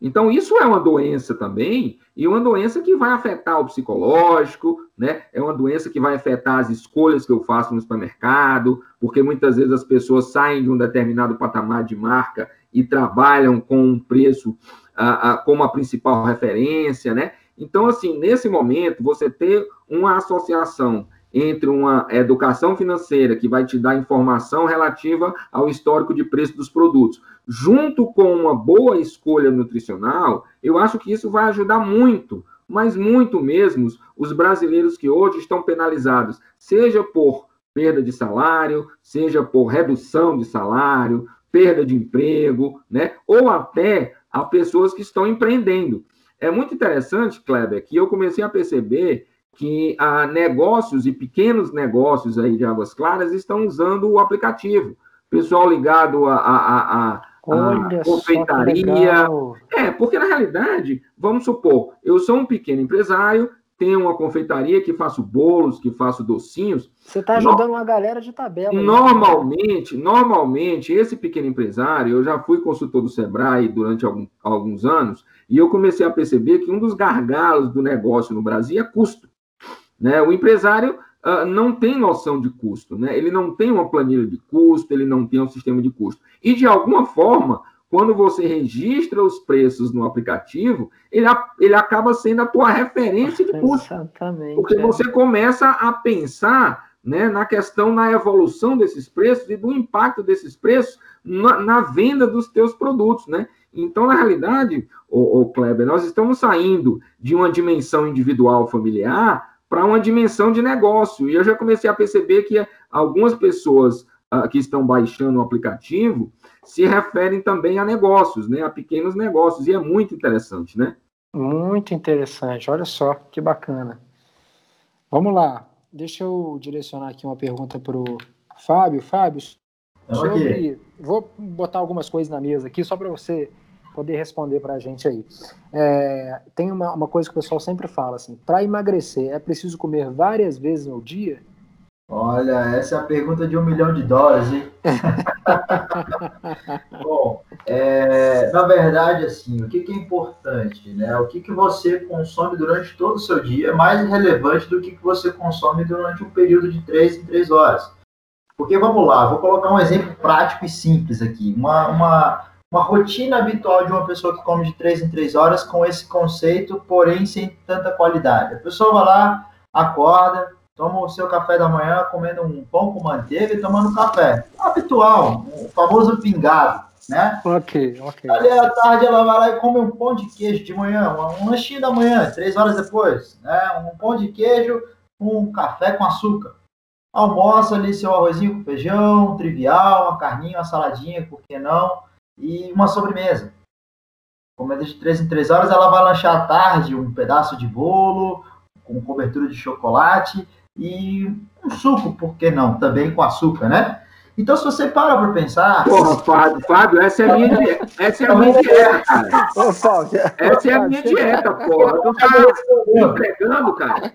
Então, isso é uma doença também, e uma doença que vai afetar o psicológico, né? É uma doença que vai afetar as escolhas que eu faço no supermercado, porque muitas vezes as pessoas saem de um determinado patamar de marca e trabalham com um preço ah, ah, como a principal referência, né? Então, assim, nesse momento, você ter uma associação entre uma educação financeira que vai te dar informação relativa ao histórico de preço dos produtos, junto com uma boa escolha nutricional, eu acho que isso vai ajudar muito, mas muito mesmo, os brasileiros que hoje estão penalizados, seja por perda de salário, seja por redução de salário, perda de emprego, né? Ou até a pessoas que estão empreendendo. É muito interessante, Kleber, que eu comecei a perceber que ah, negócios e pequenos negócios aí de Águas Claras estão usando o aplicativo. Pessoal ligado a, a, a, a confeitaria. É, porque na realidade, vamos supor, eu sou um pequeno empresário tenho uma confeitaria, que faço bolos, que faço docinhos. Você está ajudando no... uma galera de tabela. Né? Normalmente, né? normalmente, esse pequeno empresário, eu já fui consultor do Sebrae durante algum, alguns anos, e eu comecei a perceber que um dos gargalos do negócio no Brasil é custo. Né? O empresário uh, não tem noção de custo, né? ele não tem uma planilha de custo, ele não tem um sistema de custo. E, de alguma forma, quando você registra os preços no aplicativo, ele, ele acaba sendo a tua referência de custo. Exatamente. Porque é. você começa a pensar né, na questão, na evolução desses preços e do impacto desses preços na, na venda dos teus produtos, né? Então, na realidade, o, Kleber, nós estamos saindo de uma dimensão individual familiar para uma dimensão de negócio. E eu já comecei a perceber que algumas pessoas uh, que estão baixando o aplicativo se referem também a negócios, né, a pequenos negócios, e é muito interessante, né? Muito interessante, olha só que bacana. Vamos lá, deixa eu direcionar aqui uma pergunta para o Fábio. Fábio, sobre, vou botar algumas coisas na mesa aqui só para você poder responder para a gente aí. É, tem uma, uma coisa que o pessoal sempre fala assim: para emagrecer é preciso comer várias vezes no dia? Olha, essa é a pergunta de um milhão de dólares, hein? Bom, é, na verdade, assim, o que, que, é importante, né? O que, que você consome durante todo o seu dia é mais relevante do que, que você consome durante um período de três em três horas. Porque, vamos lá, vou colocar um exemplo prático e simples aqui. Uma, uma, uma rotina habitual de uma pessoa que come de três em três horas com esse conceito, porém sem tanta qualidade. A pessoa vai lá, acorda, toma o seu café da manhã comendo um pão com manteiga e tomando café. Habitual, o famoso pingado, né? Ok, ok. Ali à tarde ela vai lá e come um pão de queijo de manhã, um lanchinho da manhã, três horas depois, né? Um pão de queijo com um café com açúcar. Almoça ali seu arrozinho com feijão, um trivial, uma carninha, uma saladinha, por que não? E uma sobremesa. Comendo de três em três horas, ela vai lanchar à tarde um pedaço de bolo, com cobertura de chocolate e um suco, por que não? Também com açúcar, né? Então, se você para para pensar. Porra, Fábio, Fábio, essa é a minha dieta. Essa é a minha dieta, cara. Essa é a minha dieta, porra. Tu tá entregando, cara.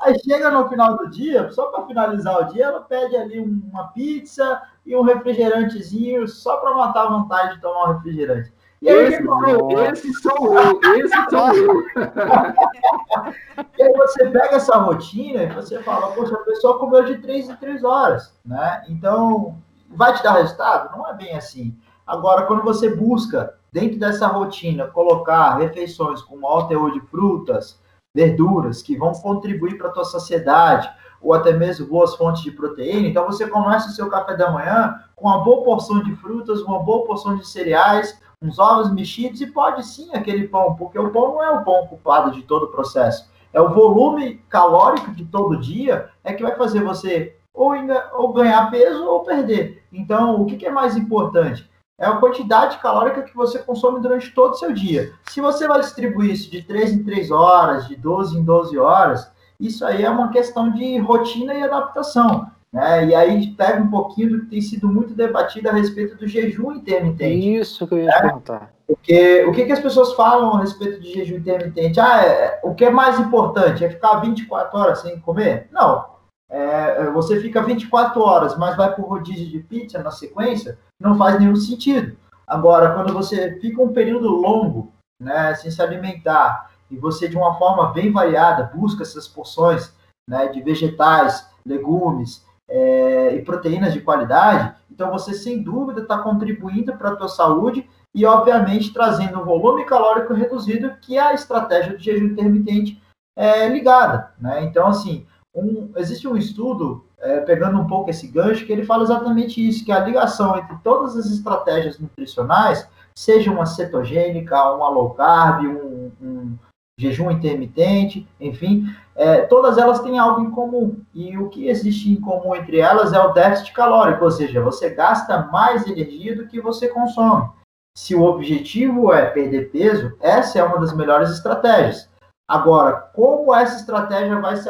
Aí chega no final do dia, só para finalizar o dia, ela pede ali uma pizza e um refrigerantezinho, só para matar a vontade de tomar um refrigerante. E aí, esse, sou, esse sou eu, esse sou eu. e aí você pega essa rotina e você fala, poxa, a pessoa comeu de três em três horas, né? Então, vai te dar resultado? Não é bem assim. Agora, quando você busca, dentro dessa rotina, colocar refeições com maior teor de frutas, verduras, que vão contribuir para a tua saciedade, ou até mesmo boas fontes de proteína, então você começa o seu café da manhã com uma boa porção de frutas, uma boa porção de cereais, uns ovos mexidos e pode sim aquele pão, porque o pão não é o pão culpado de todo o processo. É o volume calórico de todo dia é que vai fazer você ou, ou ganhar peso ou perder. Então, o que, que é mais importante? É a quantidade calórica que você consome durante todo o seu dia. Se você vai distribuir isso de 3 em 3 horas, de 12 em 12 horas, isso aí é uma questão de rotina e adaptação. Né? E aí pega um pouquinho do que tem sido muito debatido a respeito do jejum intermitente. Isso que eu ia né? perguntar. Porque o que, que as pessoas falam a respeito de jejum intermitente? Ah, é, o que é mais importante? É ficar 24 horas sem comer? Não. É, é você fica 24 horas, mas vai para o rodízio de pizza na sequência, não faz nenhum sentido. Agora, quando você fica um período longo né, sem se alimentar e você, de uma forma bem variada, busca essas porções né, de vegetais, legumes, é, e proteínas de qualidade, então você sem dúvida está contribuindo para a tua saúde e, obviamente, trazendo um volume calórico reduzido, que é a estratégia do jejum intermitente é, ligada. Né? Então, assim, um, existe um estudo, é, pegando um pouco esse gancho, que ele fala exatamente isso, que a ligação entre todas as estratégias nutricionais, seja uma cetogênica, uma low carb, um, um jejum intermitente, enfim, é, todas elas têm algo em comum. E o que existe em comum entre elas é o déficit calórico, ou seja, você gasta mais energia do que você consome. Se o objetivo é perder peso, essa é uma das melhores estratégias. Agora, como essa estratégia vai se,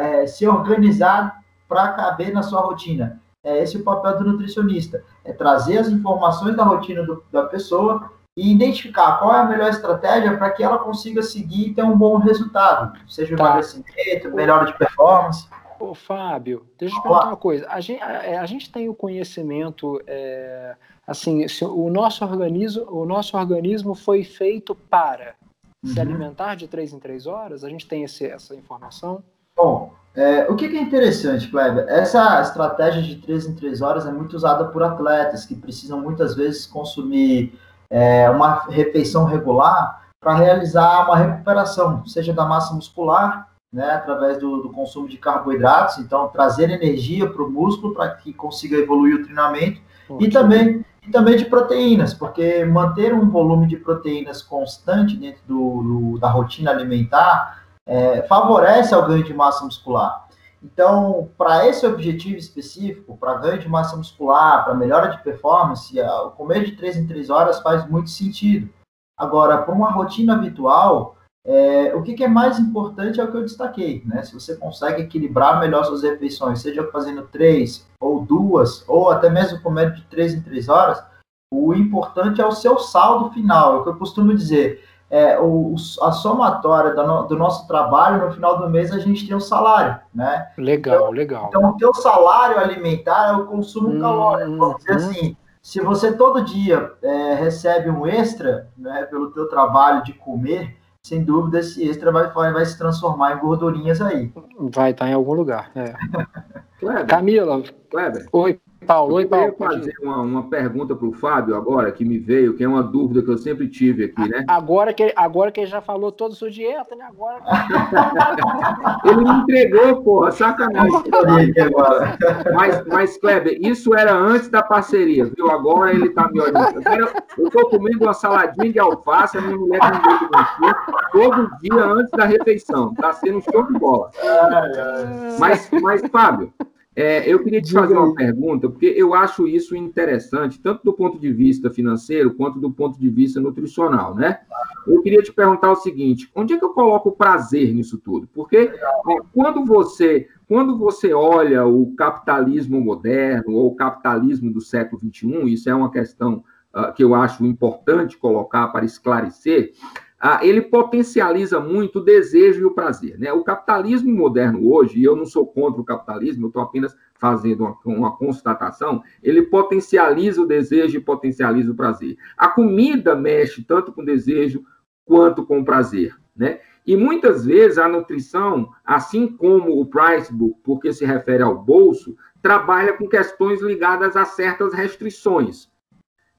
é, se organizar para caber na sua rotina? É esse o papel do nutricionista, é trazer as informações da rotina do, da pessoa e identificar qual é a melhor estratégia para que ela consiga seguir e ter um bom resultado, seja tá. emagrecimento, melhora de performance. Ô, Fábio, deixa eu te perguntar uma coisa. A gente, a, a gente tem o conhecimento, é, assim, o nosso organismo, o nosso organismo foi feito para uhum. se alimentar de três em três horas? A gente tem esse, essa informação? Bom, é, o que, que, é interessante, Kleber? Essa estratégia de três em três horas é muito usada por atletas que precisam muitas vezes consumir é, uma refeição regular para realizar uma recuperação, seja da massa muscular, né, através do, do consumo de carboidratos, então trazer energia para o músculo para que consiga evoluir o treinamento, e também, e também de proteínas, porque manter um volume de proteínas constante dentro do, do da rotina alimentar é, favorece ao ganho de massa muscular. Então, para esse objetivo específico, para ganho de massa muscular, para melhora de performance, o comer de 3 em 3 horas faz muito sentido. Agora, para uma rotina habitual, é, o que, que, é mais importante é o que eu destaquei, né? Se você consegue equilibrar melhor suas refeições, seja fazendo três ou duas, ou até mesmo comendo de três em três horas, o importante é o seu saldo final. É o que eu costumo dizer é, o, a somatória no, do nosso trabalho, no final do mês a gente tem o um salário, né? Legal, então, legal. Então, o teu salário alimentar é o consumo hum, calórico. Vamos dizer hum. assim, se você todo dia é, recebe um extra, né, pelo teu trabalho de comer, sem dúvida esse extra vai, vai, vai se transformar em gordurinhas aí. Vai estar em algum lugar, é. Kleber, Camila. Kleber. Oi. Paulo, oi, Paulo. Eu queria fazer uma, uma pergunta para o Fábio agora, que me veio, que é uma dúvida que eu sempre tive aqui, né? Agora que, agora que ele já falou toda a sua dieta, né? Agora. ele me entregou, porra, sacanagem. mas, mas, Kleber, isso era antes da parceria, viu? Agora ele está me olhando. Eu estou comendo uma saladinha de alface, a minha mulher tem um todo dia antes da refeição. Está sendo um show de bola. Mas, mas Fábio, é, eu queria te fazer uma pergunta, porque eu acho isso interessante, tanto do ponto de vista financeiro quanto do ponto de vista nutricional, né? Eu queria te perguntar o seguinte: onde é que eu coloco o prazer nisso tudo? Porque quando você quando você olha o capitalismo moderno ou o capitalismo do século XXI, isso é uma questão uh, que eu acho importante colocar para esclarecer ah, ele potencializa muito o desejo e o prazer. Né? O capitalismo moderno hoje, e eu não sou contra o capitalismo, eu estou apenas fazendo uma, uma, constatação, ele potencializa o desejo e potencializa o prazer. A comida mexe tanto com desejo quanto com prazer. Né? E muitas vezes a nutrição, assim como o price book, porque se refere ao bolso, trabalha com questões ligadas a certas restrições.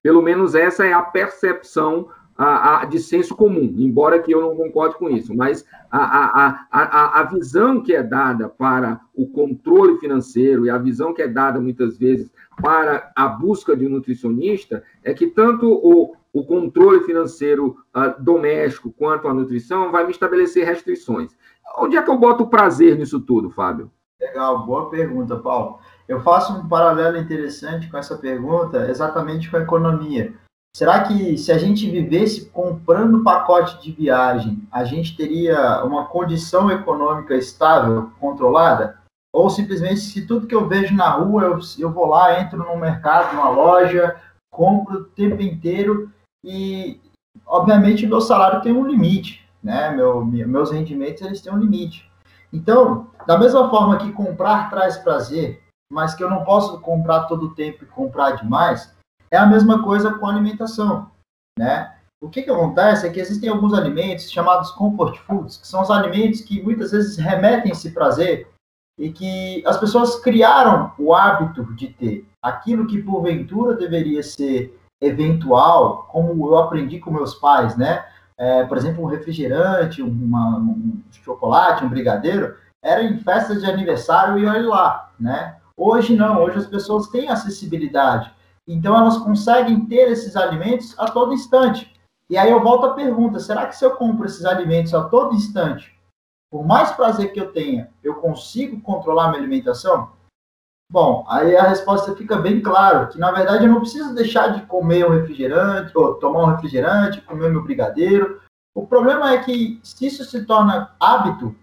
Pelo menos essa é a percepção a, a, de senso comum, embora que eu não concorde com isso, mas a, a, a, visão que é dada para o controle financeiro e a visão que é dada muitas vezes para a busca de um nutricionista é que tanto o, o controle financeiro uh, doméstico quanto a nutrição vai me estabelecer restrições. Onde é que eu boto o prazer nisso tudo, Fábio? Legal, boa pergunta, Paulo. Eu faço um paralelo interessante com essa pergunta, exatamente com a economia. Será que se a gente vivesse comprando pacote de viagem, a gente teria uma condição econômica estável, controlada? Ou simplesmente, se tudo que eu vejo na rua, eu, eu vou lá, entro no mercado, numa loja, compro o tempo inteiro e, obviamente, meu salário tem um limite, né? Meu, meus rendimentos eles têm um limite. Então, da mesma forma que comprar traz prazer, mas que eu não posso comprar todo o tempo e comprar demais, é a mesma coisa com alimentação, né? O que, que acontece é que existem alguns alimentos chamados comfort foods, que são os alimentos que muitas vezes remetem esse prazer e que as pessoas criaram o hábito de ter. Aquilo que porventura deveria ser eventual, como eu aprendi com meus pais, né? É, por exemplo, um refrigerante, uma, um chocolate, um brigadeiro, era em festas de aniversário e olha lá, né? Hoje não, hoje as pessoas têm acessibilidade. Então elas conseguem ter esses alimentos a todo instante. E aí eu volto à pergunta: será que se eu compro esses alimentos a todo instante, por mais prazer que eu tenha, eu consigo controlar minha alimentação? Bom, aí a resposta fica bem clara, que na verdade eu não preciso deixar de comer um refrigerante, ou tomar um refrigerante, comer meu brigadeiro. O problema é que se isso se torna hábito,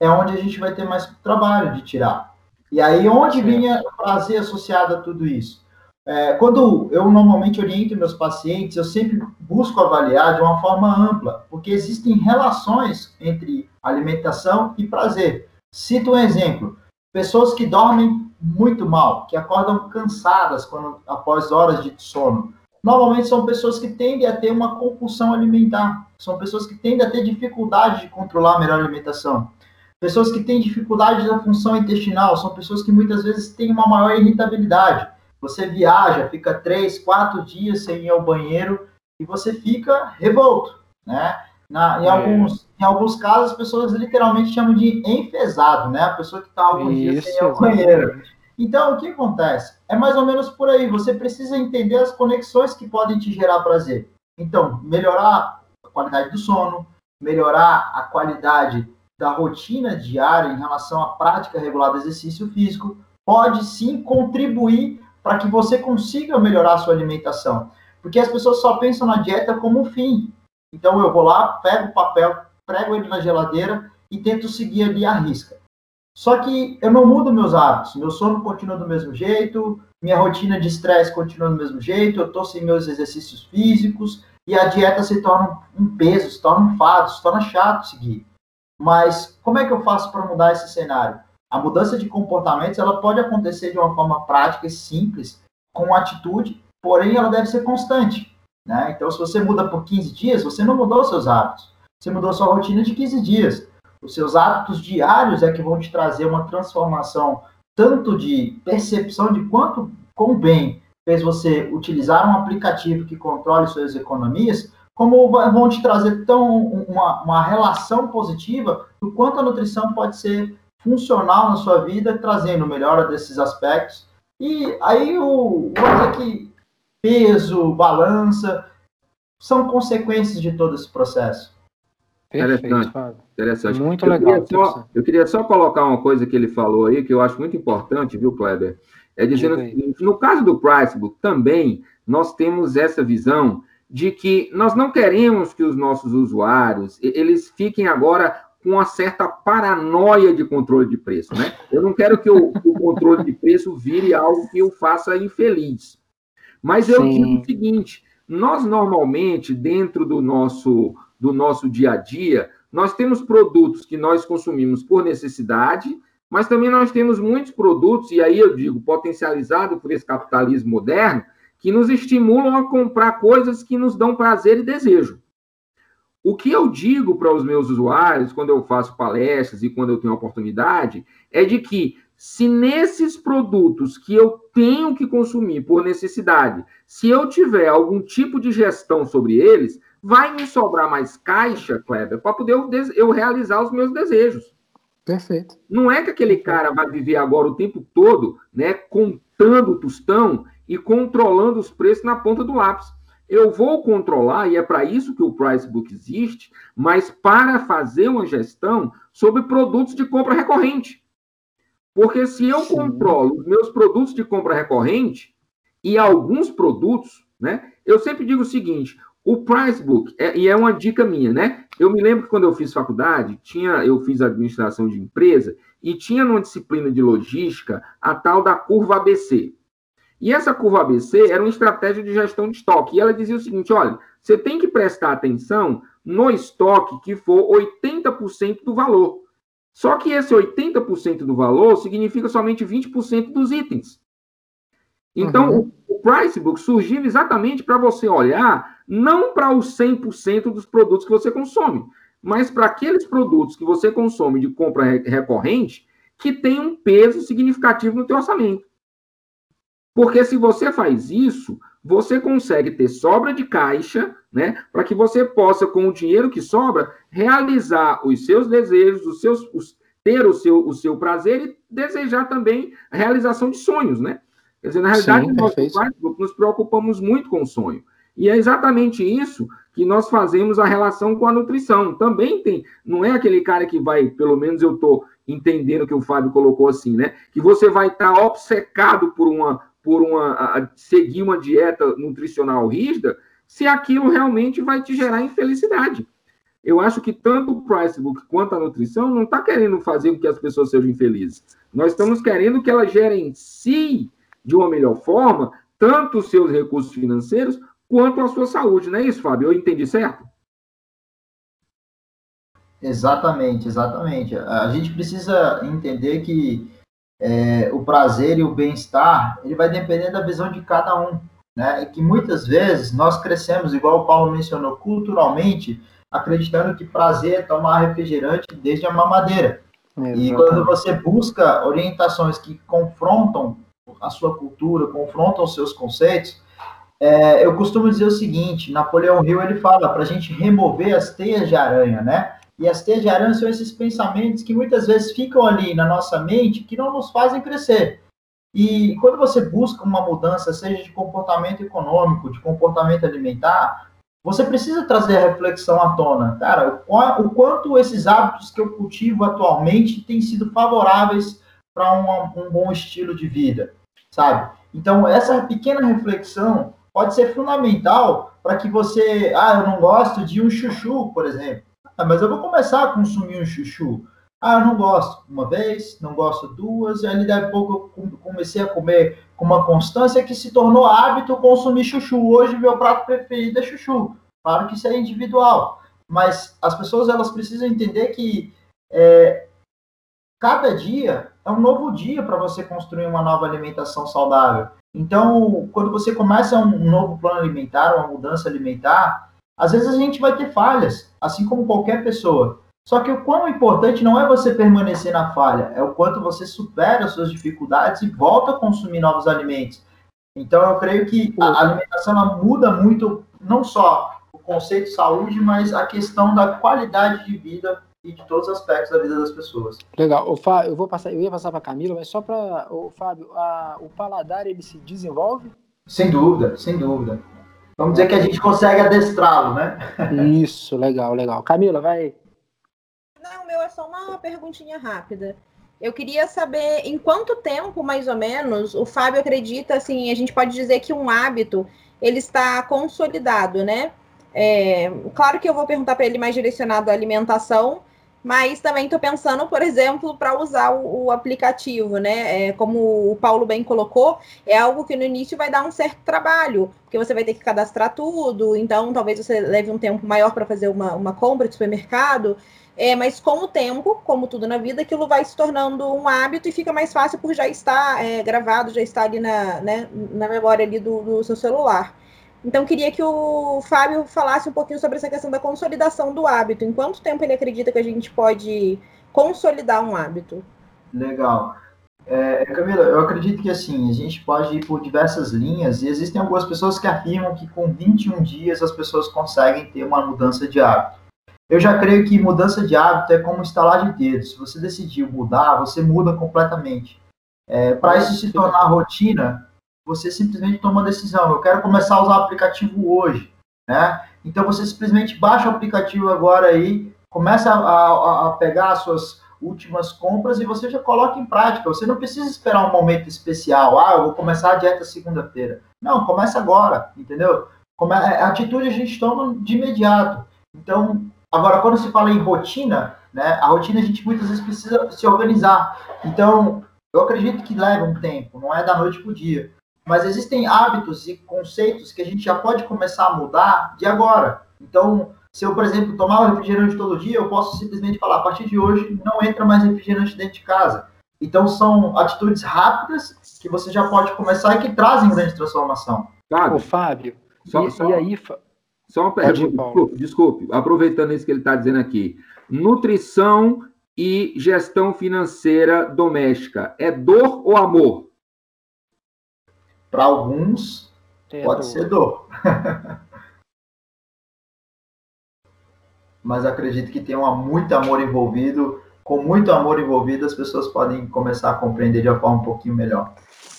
é onde a gente vai ter mais trabalho de tirar. E aí onde vinha o prazer associado a tudo isso? É, quando eu normalmente oriento meus pacientes, eu sempre busco avaliar de uma forma ampla, porque existem relações entre alimentação e prazer. Cito um exemplo: pessoas que dormem muito mal, que acordam cansadas quando, após horas de sono. Normalmente são pessoas que tendem a ter uma compulsão alimentar, são pessoas que tendem a ter dificuldade de controlar a melhor alimentação. Pessoas que têm dificuldade da função intestinal são pessoas que muitas vezes têm uma maior irritabilidade. Você viaja, fica três, quatro dias sem ir ao banheiro e você fica revolto, né? Na, em, é. alguns, em alguns casos, as pessoas literalmente chamam de enfesado, né? A pessoa que está alguns Isso, dias sem ir ao banheiro. Então, o que acontece? É mais ou menos por aí. Você precisa entender as conexões que podem te gerar prazer. Então, melhorar a qualidade do sono, melhorar a qualidade da rotina diária em relação à prática regular do exercício físico, pode sim contribuir para que você consiga melhorar a sua alimentação. Porque as pessoas só pensam na dieta como um fim. Então eu vou lá, pego o papel, prego ele na geladeira e tento seguir ali a risca. Só que eu não mudo meus hábitos, meu sono continua do mesmo jeito, minha rotina de estresse continua do mesmo jeito, eu estou sem meus exercícios físicos e a dieta se torna um peso, se torna um fado, se torna chato seguir. Mas como é que eu faço para mudar esse cenário? A mudança de comportamentos ela pode acontecer de uma forma prática e simples, com atitude, porém ela deve ser constante. Né? Então, se você muda por 15 dias, você não mudou seus hábitos. Você mudou sua rotina de 15 dias. Os seus hábitos diários é que vão te trazer uma transformação tanto de percepção de quanto com bem fez você utilizar um aplicativo que controle suas economias, como vão te trazer tão uma, uma relação positiva do quanto a nutrição pode ser funcional na sua vida, trazendo melhora desses aspectos. E aí o, vamos que peso, balança, são consequências de todo esse processo. Interessante. Interessante. Muito eu legal. Queria só, eu queria só colocar uma coisa que ele falou aí, que eu acho muito importante, viu, Kleber? É dizendo que, no caso do Pricebook, também nós temos essa visão de que nós não queremos que os nossos usuários eles fiquem agora com uma certa paranoia de controle de preço, né? Eu não quero que o, o controle de preço vire algo que eu faça infeliz. Mas eu Sim. digo o seguinte: nós normalmente, dentro do nosso, do nosso dia a dia, nós temos produtos que nós consumimos por necessidade, mas também nós temos muitos produtos, e aí eu digo, potencializado por esse capitalismo moderno, que nos estimulam a comprar coisas que nos dão prazer e desejo. O que eu digo para os meus usuários, quando eu faço palestras e quando eu tenho oportunidade, é de que se nesses produtos que eu tenho que consumir por necessidade, se eu tiver algum tipo de gestão sobre eles, vai me sobrar mais caixa, Kleber, para poder eu, eu, realizar os meus desejos. Perfeito. Não é que aquele cara vai viver agora o tempo todo, né, contando o tostão e controlando os preços na ponta do lápis. Eu vou controlar, e é para isso que o Pricebook existe, mas para fazer uma gestão sobre produtos de compra recorrente. Porque se eu Sim. controlo os meus produtos de compra recorrente e alguns produtos, né? Eu sempre digo o seguinte: o Pricebook, é, e é uma dica minha, né? Eu me lembro que quando eu fiz faculdade, tinha, eu fiz administração de empresa e tinha numa disciplina de logística a tal da curva ABC. E essa curva ABC era uma estratégia de gestão de estoque. E ela dizia o seguinte: olha, você tem que prestar atenção no estoque que for 80% do valor. Só que esse 80% do valor significa somente 20% dos itens. Então, uhum. o Pricebook surgiu exatamente para você olhar não para os 100% dos produtos que você consome, mas para aqueles produtos que você consome de compra recorrente que tem um peso significativo no teu orçamento. Porque se você faz isso, você consegue ter sobra de caixa, né, para que você possa, com o dinheiro que sobra, realizar os seus desejos, os seus, os, ter o seu, o seu prazer e desejar também a realização de sonhos, né? Quer dizer, na realidade, Sim, nós nos preocupamos muito com o sonho. E é exatamente isso que nós fazemos a relação com a nutrição. Também tem, não é aquele cara que vai, pelo menos eu estou entendendo que o Fábio colocou assim, né? Que você vai estar tá obcecado por uma por uma, seguir uma dieta nutricional rígida, se aquilo realmente vai te gerar infelicidade. Eu acho que tanto o Pricebook quanto a nutrição não está querendo fazer com que as pessoas sejam infelizes. Nós estamos querendo que elas gerem si de uma melhor forma tanto os seus recursos financeiros quanto a sua saúde, não é isso, Fábio? Eu entendi certo? Exatamente, exatamente. A gente precisa entender que é, o prazer e o bem-estar ele vai depender da visão de cada um, né? E que muitas vezes nós crescemos, igual o Paulo mencionou, culturalmente, acreditando que prazer é tomar refrigerante desde a mamadeira. Exatamente. E quando você busca orientações que confrontam a sua cultura, confrontam os seus conceitos, é, eu costumo dizer o seguinte: Napoleão Hill ele fala para a gente remover as teias de aranha, né? E as teias de aranha são esses pensamentos que muitas vezes ficam ali na nossa mente que não nos fazem crescer. E quando você busca uma mudança, seja de comportamento econômico, de comportamento alimentar, você precisa trazer a reflexão à tona. Cara, o, o quanto esses hábitos que eu cultivo atualmente têm sido favoráveis para um bom estilo de vida, sabe? Então, essa pequena reflexão pode ser fundamental para que você, ah, eu não gosto de um chuchu, por exemplo. Ah, mas eu vou começar a consumir um chuchu. Ah, não gosto uma vez, não gosto duas, ali daí a pouco eu comecei a comer com uma constância que se tornou hábito consumir chuchu. Hoje meu prato preferido é chuchu. Claro que isso é individual, mas as pessoas elas precisam entender que é, cada dia é um novo dia para você construir uma nova alimentação saudável. Então, quando você começa um novo plano alimentar, uma mudança alimentar, às vezes a gente vai ter falhas, assim como qualquer pessoa. Só que o quão importante não é você permanecer na falha, é o quanto você supera as suas dificuldades e volta a consumir novos alimentos. Então, eu creio que a alimentação muda muito, não só o conceito de saúde, mas a questão da qualidade de vida e de todos os aspectos da vida das pessoas. Legal. O Fábio, eu vou passar, eu ia passar para Camila, mas só para o Fábio, a, o paladar ele se desenvolve? Sem dúvida, sem dúvida. Vamos dizer que a gente consegue adestrá-lo, né? Isso, legal, legal. Camila, vai. Não, meu é só uma perguntinha rápida. Eu queria saber em quanto tempo, mais ou menos, o Fábio acredita, assim, a gente pode dizer que um hábito ele está consolidado, né? É, claro que eu vou perguntar para ele mais direcionado à alimentação, mas também estou pensando, por exemplo, para usar o, o, aplicativo, né? É, como o Paulo bem colocou, é algo que no início vai dar um certo trabalho, porque você vai ter que cadastrar tudo, então talvez você leve um tempo maior para fazer uma, uma compra de supermercado. É, mas com o tempo, como tudo na vida, aquilo vai se tornando um hábito e fica mais fácil por já estar é, gravado, já estar ali na, né, na memória ali do, do seu celular. Então, queria que o Fábio falasse um pouquinho sobre essa questão da consolidação do hábito. Em quanto tempo ele acredita que a gente pode consolidar um hábito? Legal. É, Camila, eu acredito que assim, a gente pode ir por diversas linhas e existem algumas pessoas que afirmam que com 21 dias as pessoas conseguem ter uma mudança de hábito. Eu já creio que mudança de hábito é como instalar de dedos. Se você decidiu mudar, você muda completamente. É, Para isso se tornar rotina, você simplesmente toma uma decisão. Eu quero começar a usar o aplicativo hoje, né? Então você simplesmente baixa o aplicativo agora aí, começa a, a, a pegar as suas últimas compras e você já coloca em prática. Você não precisa esperar um momento especial. Ah, eu vou começar a dieta segunda-feira. Não, começa agora, entendeu? Come a atitude a gente toma de imediato. Então, agora quando se fala em rotina, né? A rotina a gente muitas vezes precisa se organizar. Então, eu acredito que leva um tempo, não é da noite para o dia mas existem hábitos e conceitos que a gente já pode começar a mudar de agora. Então, se eu, por exemplo, tomar um refrigerante todo dia, eu posso simplesmente falar, a partir de hoje, não entra mais refrigerante dentro de casa. Então, são atitudes rápidas que você já pode começar e que trazem grande transformação. Fábio, Ô, Fábio só, e, só, e aí... Só uma pergunta, desculpe, desculpe, aproveitando isso que ele está dizendo aqui. Nutrição e gestão financeira doméstica, é dor ou amor? Para alguns, é pode dor. ser dor. Mas acredito que tem muito amor envolvido. Com muito amor envolvido, as pessoas podem começar a compreender de uma forma um pouquinho melhor.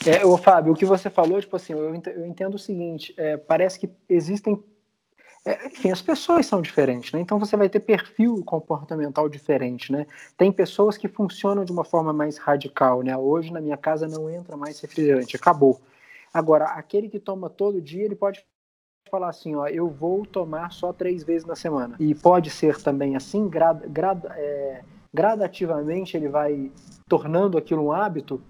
É, ô, Fábio, o que você falou, tipo assim, eu entendo, eu entendo o seguinte: é, parece que existem é, enfim, as pessoas são diferentes, né? Então você vai ter perfil comportamental diferente, né? Tem pessoas que funcionam de uma forma mais radical, né? Hoje na minha casa não entra mais refrigerante, acabou. Agora, aquele que toma todo dia, ele pode falar assim, ó, eu vou tomar só três vezes na semana. E pode ser também assim, grad, grad, é, gradativamente ele vai tornando aquilo um hábito.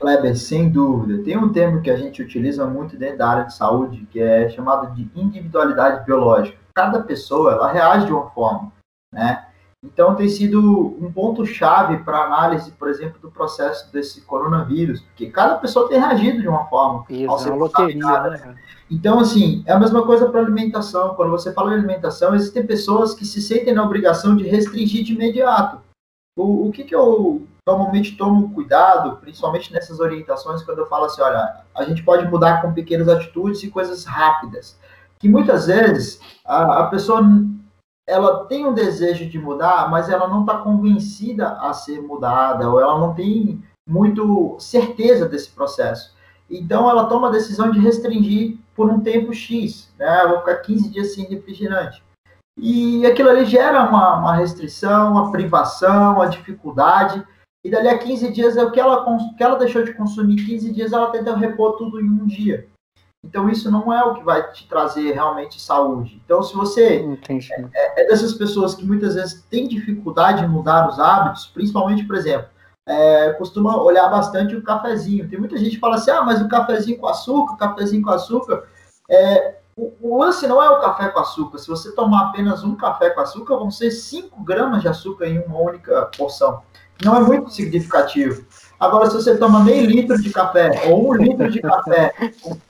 Kleber, sem dúvida. Tem um termo que a gente utiliza muito dentro da área de saúde, que é chamado de individualidade biológica. Cada pessoa, ela reage de uma forma, né? Então, tem sido um ponto-chave para análise, por exemplo, do processo desse coronavírus, porque cada pessoa tem reagido de uma forma. Isso, é uma loteria, né? Então, assim, é a mesma coisa para alimentação. Quando você fala de alimentação, existem pessoas que se sentem na obrigação de restringir de imediato. O, o que, que eu normalmente tomo cuidado, principalmente nessas orientações, quando eu falo assim, olha, a gente pode mudar com pequenas atitudes e coisas rápidas. Que muitas vezes a, a pessoa ela tem um desejo de mudar, mas ela não está convencida a ser mudada, ou ela não tem muito certeza desse processo. Então ela toma a decisão de restringir por um tempo X, né? Vou ficar 15 dias sem refrigerante. E aquilo ali gera uma, uma restrição, uma privação, uma dificuldade. E dali a 15 dias é o que ela, que ela deixou de consumir 15 dias, ela tenta repor tudo em um dia. Então isso não é o que vai te trazer realmente saúde. Então se você é, é, dessas pessoas que muitas vezes tem dificuldade em mudar os hábitos, principalmente, por exemplo, é, costuma olhar bastante o cafezinho. Tem muita gente que fala assim, ah, mas o cafezinho com açúcar, o cafezinho com açúcar, é, o, o, lance não é o café com açúcar. Se você tomar apenas um café com açúcar, vão ser 5 gramas de açúcar em uma única porção. Não é muito significativo. Agora, se você toma meio litro de café ou um litro de café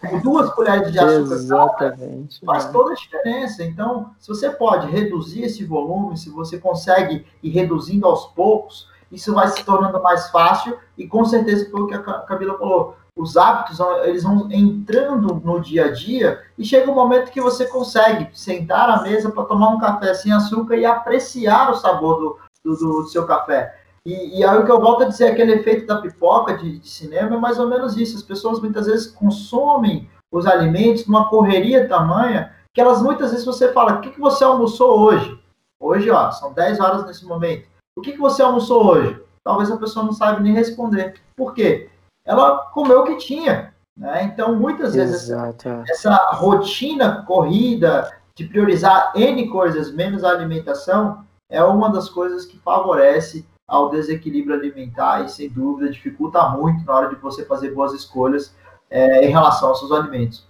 com duas colheres de açúcar, Exatamente, faz é. toda a diferença. Então, se você pode reduzir esse volume, se você consegue ir reduzindo aos poucos, isso vai se tornando mais fácil e com certeza foi o que a Camila falou os hábitos eles vão entrando no dia a dia e chega um momento que você consegue sentar à mesa para tomar um café sem açúcar e apreciar o sabor do, do, do seu café. E, e, aí o que eu volto a dizer, aquele efeito da pipoca de, de, cinema é mais ou menos isso. As pessoas muitas vezes consomem os alimentos numa correria tamanha que elas muitas vezes você fala, o que, que você almoçou hoje? Hoje, ó, são 10 horas nesse momento. O que, que você almoçou hoje? Talvez a pessoa não saiba nem responder. Por quê? ela comeu o que tinha. Né? Então, muitas vezes, essa, é. essa, rotina corrida de priorizar N coisas menos a alimentação é uma das coisas que favorece ao desequilíbrio alimentar e, sem dúvida, dificulta muito na hora de você fazer boas escolhas é, em relação aos seus alimentos.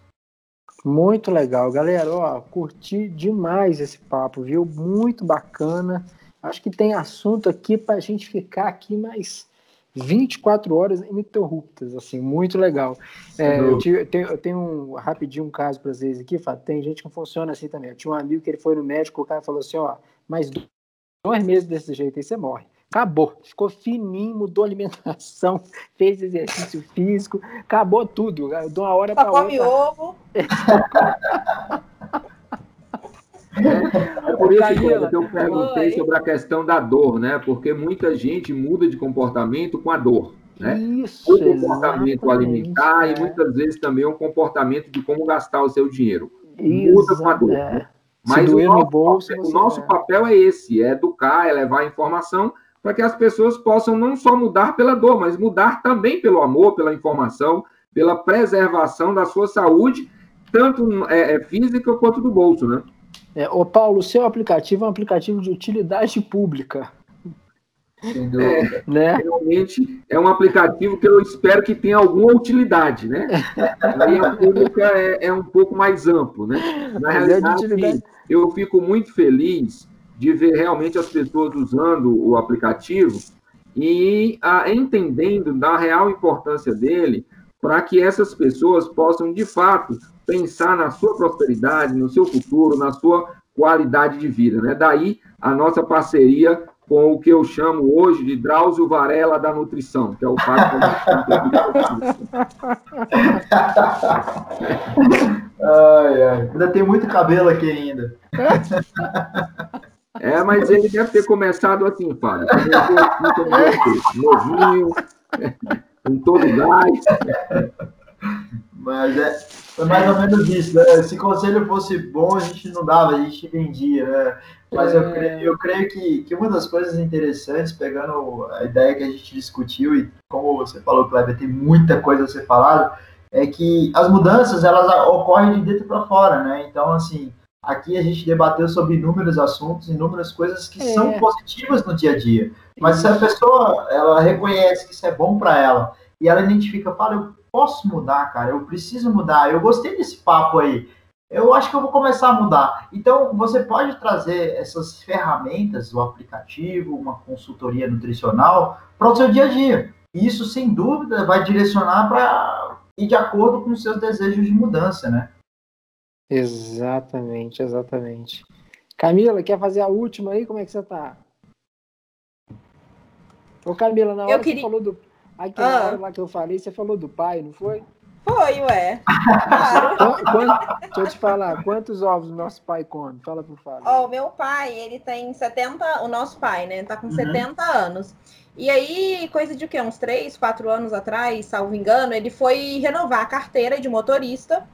Muito legal, galera. Ó, curti demais esse papo, viu? Muito bacana. Acho que tem assunto aqui para a gente ficar aqui mais 24 horas ininterruptas, assim, muito legal. É, eu, tive, eu, tenho, eu, tenho, um rapidinho um caso para vocês aqui, tem gente que funciona assim também. Eu tinha um amigo que ele foi no médico, o cara falou assim, ó, mais dois meses desse jeito aí você morre. Acabou, ficou fininho, mudou a alimentação, fez exercício físico, acabou tudo. De uma hora para outra. Come ovo. É por isso que eu perguntei Oi. sobre a questão da dor, né? Porque muita gente muda de comportamento com a dor. Né? Isso, o comportamento alimentar é. e muitas vezes também um comportamento de como gastar o seu dinheiro. Isso, muda com a dor. É. Mas o nosso, bolso, papel, o nosso é. papel é esse, é educar, é levar informação para que as pessoas possam não só mudar pela dor, mas mudar também pelo amor, pela informação, pela preservação da sua saúde, tanto é, é física quanto do bolso, né? É, ô Paulo, o seu aplicativo é um aplicativo de utilidade pública. É, né? Realmente é um aplicativo que eu espero que tenha alguma utilidade, né? Aí a pública é, é um pouco mais amplo, né? Na é realidade, eu fico muito feliz de ver realmente as pessoas usando o aplicativo e a, entendendo da real importância dele para que essas pessoas possam, de fato, pensar na sua prosperidade, no seu futuro, na sua qualidade de vida. Né? Daí a nossa parceria com o que eu chamo hoje de Drauzio Varela da Nutrição, que é o pai ai, ai. Ainda tem muito cabelo aqui ainda. É, mas ele deve ter começado assim, Fábio. Novinho, com todo gás. Mas é, foi mais ou menos isso, né? Se o conselho fosse bom, a gente não dava, a gente vendia, né? Mas eu creio, eu creio que, que uma das coisas interessantes, pegando a ideia que a gente discutiu, e como você falou, Kleber, tem muita coisa a ser falada, é que as mudanças, elas ocorrem de dentro para fora, né? Então, assim, aqui a gente debateu sobre inúmeros assuntos, inúmeras coisas que é. são positivas no dia a dia. Mas se a pessoa, ela reconhece que isso é bom para ela, e ela identifica, fala, eu posso mudar, cara, eu preciso mudar, eu gostei desse papo aí, eu acho que eu vou começar a mudar. Então, você pode trazer essas ferramentas, o aplicativo, uma consultoria nutricional, para o seu dia a dia. Isso, sem dúvida, vai direcionar para ir de acordo com os seus desejos de mudança, né? Exatamente, exatamente. Camila, quer fazer a última aí? Como é que você tá? Ô Camila, na hora eu queria... que você falou do. Aqui, ah. hora lá que eu falei, você falou do pai, não foi? Foi, ué. Claro. Quanto, deixa eu te falar, quantos ovos o nosso pai come? Fala pro Fábio. Ó, oh, meu pai, ele tem 70, o nosso pai, né? Tá com uhum. 70 anos. E aí, coisa de o quê? Uns 3, 4 anos atrás, salvo engano, ele foi renovar a carteira de motorista.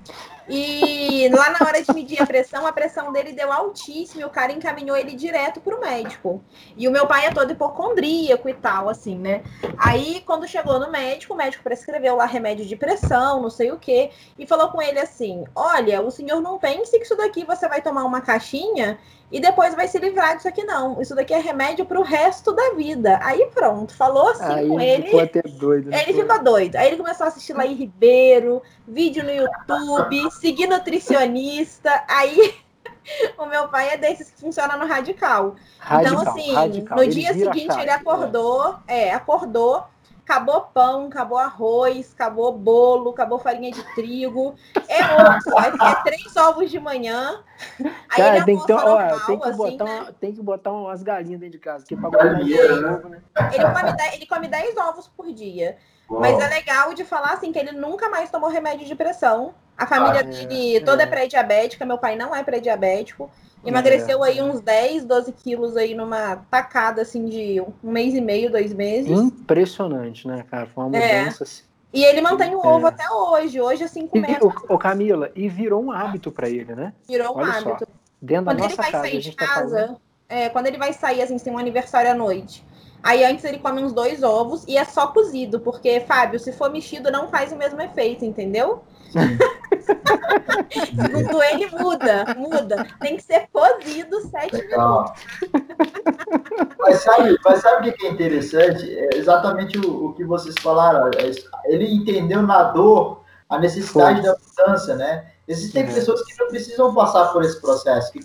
E lá na hora de medir a pressão, a pressão dele deu altíssima e o cara encaminhou ele direto pro médico. E o meu pai é todo hipocondríaco e tal, assim, né? Aí, quando chegou no médico, o médico prescreveu lá remédio de pressão, não sei o quê, e falou com ele assim: Olha, o senhor não pense que isso daqui você vai tomar uma caixinha e depois vai se livrar disso aqui, não. Isso daqui é remédio para o resto da vida. Aí pronto, falou assim Aí com ele. Ficou até doido, ele foi? ficou doido. Aí ele começou a assistir Laí Ribeiro, vídeo no YouTube, seguir nutricionista. Aí o meu pai é desses que funciona no radical. Então, radical então, assim, radical. no ele dia seguinte ele acordou, é, acordou acabou pão, acabou arroz, acabou bolo, acabou farinha de trigo. É osso, é três ovos de manhã. Aí Cara, tem, que, ter, normal, ó, tem, que botar assim, né? tem que botar umas galinhas dentro de casa, que é pra guardar ovo, né? Ele come, dez, ele come 10 ovos por dia. Uau. Mas é legal de falar assim que ele nunca mais tomou remédio de pressão. A família ah, dele é, toda é, é pré-diabética, meu pai não é pré-diabético. Emagreceu aí uns 10, 12 quilos aí numa tacada, assim, de um mês e meio, dois meses. Impressionante, né, cara? Foi uma é. mudança, é. assim. E ele mantém o é. ovo até hoje. Hoje, assim, começa. Ô, Camila, e virou um hábito para ele, né? Virou um Olha hábito. Só, dentro quando da nossa ele vai casa, sair de tá casa, tá é, quando ele vai sair, assim, tem um aniversário à noite. Aí antes ele come uns dois ovos e é só cozido, porque, Fábio, se for mexido, não faz o mesmo efeito, entendeu? Segundo ele, muda, muda. Tem que ser cozido sete Legal. minutos. Mas sabe, mas sabe o que é interessante? É exatamente o, o que vocês falaram. É ele entendeu na dor a necessidade da mudança, né? Existem pessoas que não precisam passar por esse processo, que,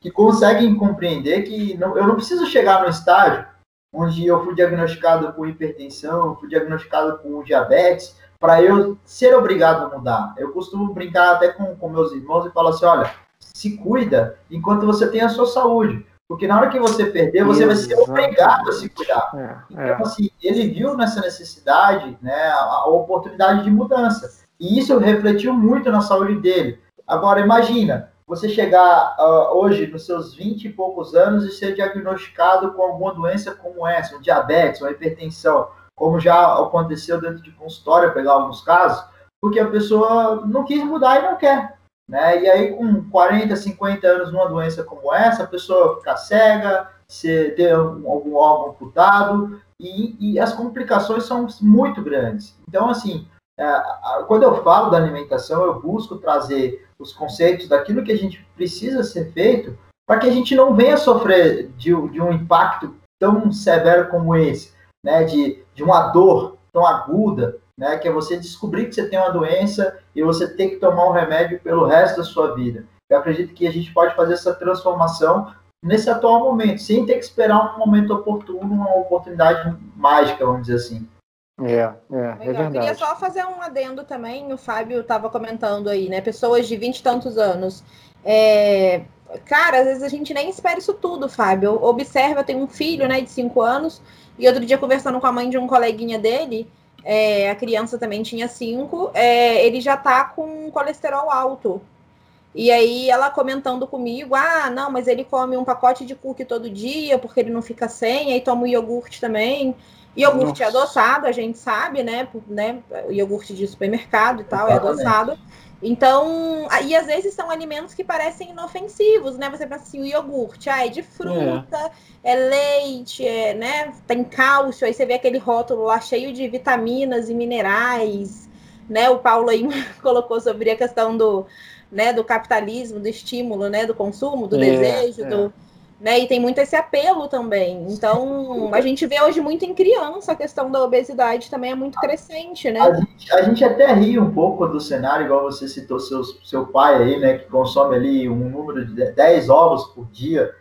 que conseguem compreender que não, eu não preciso chegar no estágio onde eu fui diagnosticado com hipertensão, fui diagnosticado com diabetes, para eu ser obrigado a mudar. Eu costumo brincar até com, com meus irmãos e falo assim: olha, se cuida enquanto você tem a sua saúde. Porque na hora que você perder, você vai ser obrigado a se cuidar. É, é. Então, assim, ele viu nessa necessidade né, a, a, oportunidade de mudança. E isso refletiu muito na saúde dele. Agora, imagina, você chegar uh, hoje nos seus 20 e poucos anos e ser diagnosticado com alguma doença como essa, um diabetes, uma hipertensão como já aconteceu dentro de consultório, pegar alguns casos, porque a pessoa não quis mudar e não quer. Né? E aí, com 40, 50 anos numa doença como essa, a pessoa fica cega, se ter algum órgão amputado, e, e, as complicações são muito grandes. Então, assim, é, quando eu falo da alimentação, eu busco trazer os conceitos daquilo que a gente precisa ser feito para que a gente não venha sofrer de, de um impacto tão severo como esse né, de, de uma dor tão aguda, né, que é você descobrir que você tem uma doença e você tem que tomar um remédio pelo resto da sua vida. Eu acredito que a gente pode fazer essa transformação nesse atual momento, sem ter que esperar um momento oportuno, uma oportunidade mágica, vamos dizer assim. É, é, é verdade. Eu queria só fazer um adendo também, o Fábio estava comentando aí, né? Pessoas de vinte e tantos anos. É, cara, às vezes a gente nem espera isso tudo, Fábio. Observa, eu tenho um filho, né, de cinco anos, e outro dia, conversando com a mãe de um coleguinha dele, é, a criança também tinha cinco, é, ele já tá com colesterol alto. E aí ela comentando comigo, ah, não, mas ele come um pacote de cookie todo dia, porque ele não fica sem, aí toma o iogurte também. Iogurte é Nossa. é adoçado, a gente sabe, né? né? O iogurte de supermercado e tal, Exatamente. é adoçado. Então, e às vezes são alimentos que parecem inofensivos, né? Você pensa assim, o iogurte, ah, é de fruta, é, é leite, é, né? Tem cálcio, aí você vê aquele rótulo lá cheio de vitaminas e minerais, né? O Paulo aí colocou sobre a questão do, né, do capitalismo, do estímulo, né, do consumo, do é, desejo, é. do né? E tem muito esse apelo também. Então, a gente vê hoje muito em criança a questão da obesidade também é muito crescente, né? A gente, a gente até ri um pouco do cenário, igual você citou seu, seu pai aí, né? Que consome ali um número de 10 ovos por dia.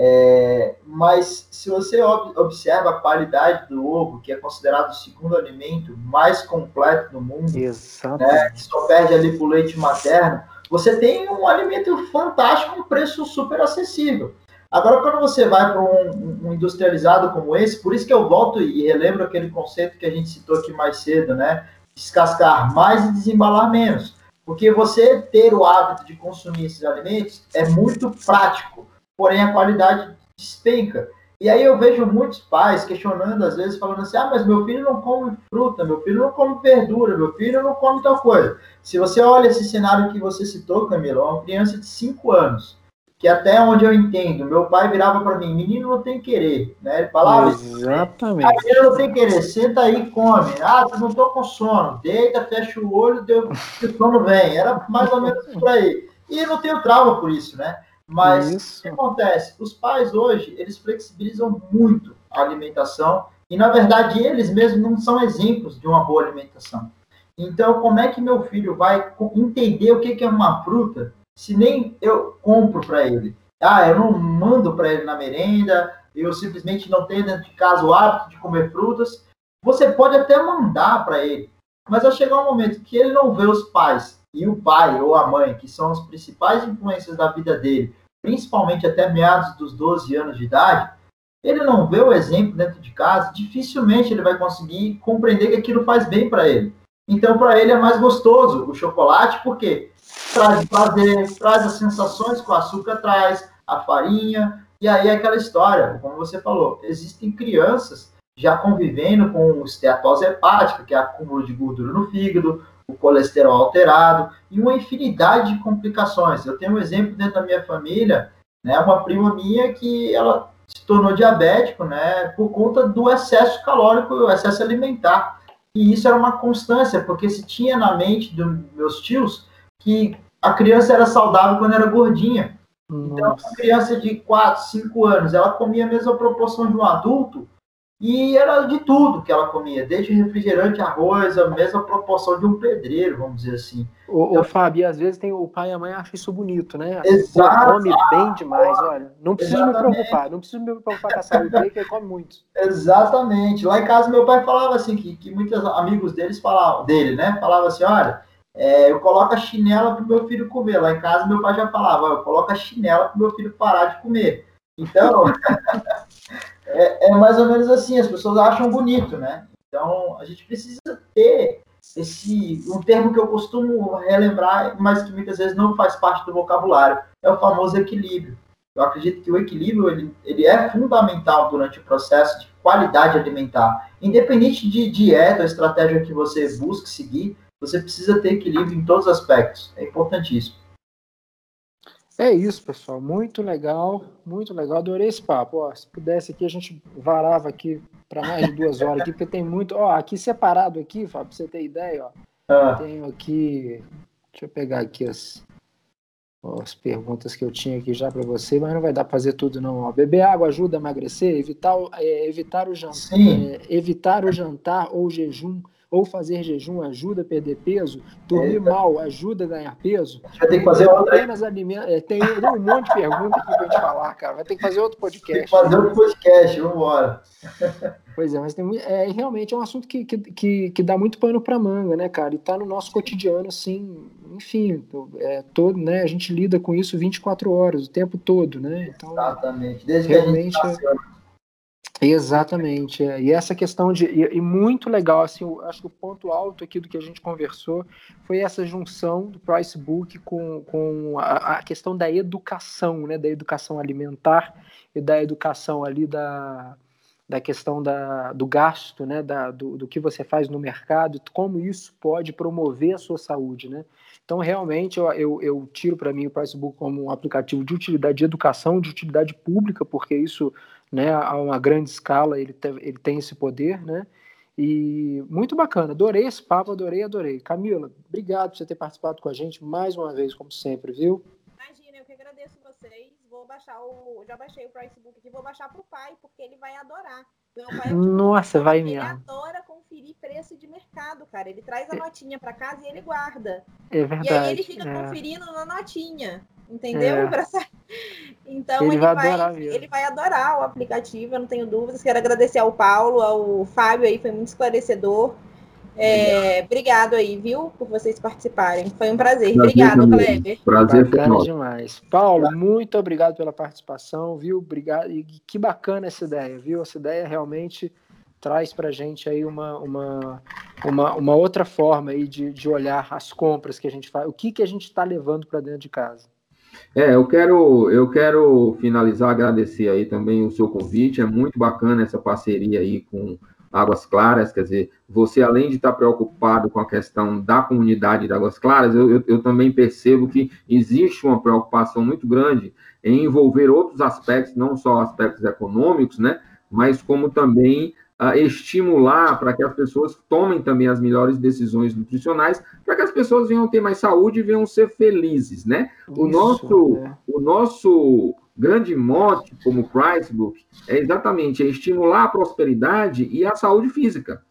É, mas se você observa a qualidade do ovo, que é considerado o segundo alimento mais completo do mundo, né, que só perde ali para o leite materno, você tem um alimento fantástico, um preço super acessível. Agora, quando você vai para um, um, industrializado como esse, por isso que eu volto e relembro aquele conceito que a gente citou aqui mais cedo, né? Descascar mais e desembalar menos. Porque você ter o hábito de consumir esses alimentos é muito prático, porém a qualidade despenca. E aí eu vejo muitos pais questionando, às vezes, falando assim: ah, mas meu filho não come fruta, meu filho não come verdura, meu filho não come tal coisa. Se você olha esse cenário que você citou, Camila, uma criança de 5 anos que até onde eu entendo, meu pai virava para mim, menino não tem querer, né? Ele falava, exatamente. Ah, menino não tem querer, senta aí e come. Ah, não tô com sono, deita, fecha o olho, deu, o sono vem. Era mais ou menos por aí. E não tenho trauma por isso, né? Mas isso. o que acontece? Os pais hoje, eles flexibilizam muito a alimentação e, na verdade, eles mesmos não são exemplos de uma boa alimentação. Então, como é que meu filho vai entender o que é uma fruta se nem eu compro para ele? Ah, eu não mando para ele na merenda, eu simplesmente não tenho dentro de casa o hábito de comer frutas. Você pode até mandar para ele, mas vai chegar um momento que ele não vê os pais e o pai ou a mãe, que são as principais influências da vida dele, principalmente até meados dos 12 anos de idade, ele não vê o exemplo dentro de casa, dificilmente ele vai conseguir compreender que aquilo faz bem para ele. Então, para ele é mais gostoso o chocolate, porque traz prazer, traz as sensações que o açúcar traz, a farinha, e aí é aquela história, como você falou, existem crianças já convivendo com esteatose hepática, que é acúmulo de gordura no fígado, o colesterol alterado e uma infinidade de complicações. Eu tenho um exemplo dentro da minha família, né, uma prima minha que ela se tornou diabético, né, por conta do excesso calórico, o excesso alimentar. E isso era uma constância, porque se tinha na mente dos meus tios que a criança era saudável quando era gordinha. Nossa. Então, uma criança de 4, 5 anos, ela comia a mesma proporção de um adulto e era de tudo que ela comia, desde refrigerante, arroz, a mesma proporção de um pedreiro, vamos dizer assim. O, então, o Fábio, às vezes tem o pai e a mãe acham isso bonito, né? Exato. Come bem demais, olha. Não precisa me preocupar, não precisa me preocupar com a saúde dele, que ele come muito. Exatamente. Lá em casa meu pai falava assim, que, que muitos amigos deles falavam, dele, né? Falava assim, olha, é, eu coloco a chinela para o meu filho comer. Lá em casa, meu pai já falava: eu coloco a chinela para o meu filho parar de comer. Então, é, é, mais ou menos assim: as pessoas acham bonito, né? Então, a gente precisa ter esse um termo que eu costumo relembrar, mas que muitas vezes não faz parte do vocabulário, é o famoso equilíbrio. Eu acredito que o equilíbrio ele, ele é fundamental durante o processo de qualidade alimentar. Independente de dieta ou estratégia que você busque seguir, você precisa ter equilíbrio em todos os aspectos. É importantíssimo. É isso, pessoal. Muito legal, muito legal. Adorei esse papo. Ó, se pudesse aqui, a gente varava aqui para mais de duas horas aqui, porque tem muito. Ó, aqui separado aqui, Fábio, pra você ter ideia, ó. Ah. Tenho aqui. Deixa eu pegar aqui as, as perguntas que eu tinha aqui já para você, mas não vai dar para fazer tudo não. Ó, beber água ajuda a emagrecer, evitar, é, evitar o jantar, é, evitar o jantar ou jejum ou fazer jejum ajuda a perder peso, dormir é, mal ajuda a ganhar peso. Vai ter que fazer outra. Apenas alimenta... É, tem um monte de perguntas aqui para gente falar, cara. Vai ter que fazer outro podcast. Tem que fazer outro podcast, vamos embora. Pois é, mas tem, é, realmente é um assunto que, que, que, dá muito pano para manga, né, cara? E tá no nosso cotidiano, assim, enfim, é, todo, né? A gente lida com isso 24 horas, o tempo todo, né? Então, Exatamente. Desde realmente, que a gente Exatamente. É. E essa questão de. E, e, muito legal, assim, eu acho que o ponto alto aqui do que a gente conversou foi essa junção do Price Book com, com a, a, questão da educação, né? Da educação alimentar e da educação ali da, da questão da, do gasto, né? Da, do, do que você faz no mercado, como isso pode promover a sua saúde, né? Então, realmente, eu, eu, eu tiro para mim o Price Book como um aplicativo de utilidade de educação, de utilidade pública, porque isso né, a uma grande escala, ele, te, ele tem esse poder, né? E muito bacana, adorei esse papo, adorei, adorei. Camila, obrigado por você ter participado com a gente mais uma vez, como sempre, viu? Imagina, eu que agradeço vocês. Vou baixar o. Já baixei o Pricebook aqui, vou baixar pro pai, porque ele vai adorar. Meu pai é Nossa, vai ele mesmo. adora conferir preço de mercado, cara. Ele traz a notinha pra casa e ele guarda. É E verdade. aí ele fica é. conferindo na notinha. Entendeu? É. Pra Então Ele ele, vai vai, ele vai adorar o aplicativo, eu não tenho dúvidas. Quero agradecer ao Paulo, ao Fábio aí, foi muito esclarecedor. É, obrigado aí, viu, por vocês participarem. Foi um prazer. Prazer Obrigado, também. Kleber. Prazer foi nosso. demais. Paulo, muito obrigado pela participação, viu? Obrigado. E que bacana essa ideia, viu? Essa ideia realmente traz para gente aí uma, uma, uma, uma outra forma aí de, de olhar as compras que a gente faz, o que, que a gente está levando para dentro de casa. É, eu quero, eu quero finalizar, agradecer aí também o seu convite. É muito bacana essa parceria aí com Águas Claras. Quer dizer, você, além de estar preocupado com a questão da comunidade de Águas Claras, eu, eu, eu também percebo que existe uma preocupação muito grande em envolver outros aspectos, não só aspectos econômicos, né? Mas como também ah, estimular para que as pessoas tomem também as melhores decisões nutricionais, para que as pessoas venham ter mais saúde e venham ser felizes, né? O Isso, nosso, né? o nosso grande mote como Pricebook é exatamente é estimular a prosperidade e a saúde física.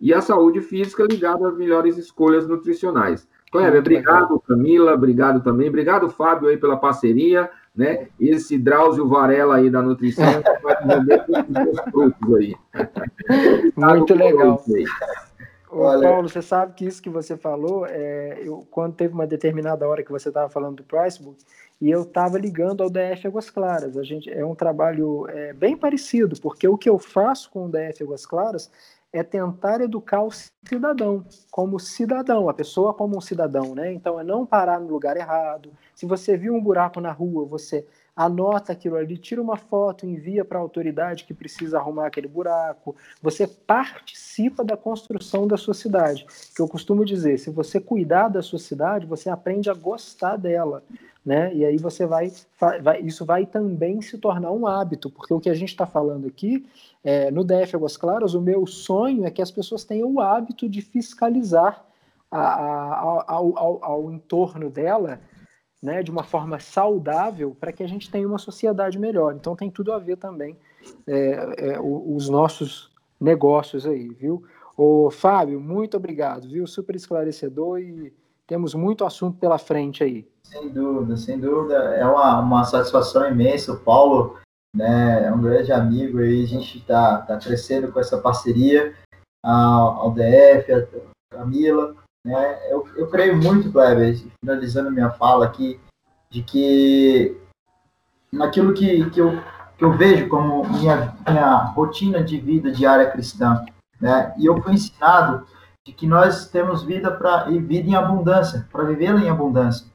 E a saúde física ligada às melhores escolhas nutricionais. Kleber, obrigado, Camila, obrigado também. Obrigado, Fábio, aí pela parceria, né? Esse Drauzio Varela aí da nutrição vai todos os frutos aí. Muito legal. Ô, Olha- Paulo, você sabe que isso que você falou, é, eu, quando teve uma determinada hora que você estava falando do Pricebook, e eu estava ligando ao DF Águas Claras. A gente é um trabalho é, bem parecido, porque o que eu faço com o DF Águas Claras é tentar educar o cidadão como cidadão, a pessoa como um cidadão, né? Então é não parar no lugar errado. Se você viu um buraco na rua, você anota aquilo ali, tira uma foto, envia para a autoridade que precisa arrumar aquele buraco. Você participa da construção da sua cidade. Que eu costumo dizer, se você cuidar da sua cidade, você aprende a gostar dela, né? E aí você vai, vai isso vai também se tornar um hábito, porque o que a gente está falando aqui é, no DF Águas Claras, o meu sonho é que as pessoas tenham o hábito de fiscalizar a, a, ao, ao, ao entorno dela né, de uma forma saudável para que a gente tenha uma sociedade melhor. Então tem tudo a ver também é, é, o- os nossos negócios aí, viu? Ô, Fábio, muito obrigado, viu? Super esclarecedor e temos muito assunto pela frente aí. Sem dúvida, sem dúvida. É uma, uma satisfação imensa. O Paulo né, é um grande amigo aí. A gente está tá crescendo com essa parceria ao DF, a Camila. Né? Eu, eu creio muito, Kleber, finalizando minha fala aqui, de que naquilo que, que, eu, que eu vejo como minha, minha rotina de vida diária cristã. Né? E eu fui ensinado de que nós temos vida para e vida em abundância, para vivê-la em abundância.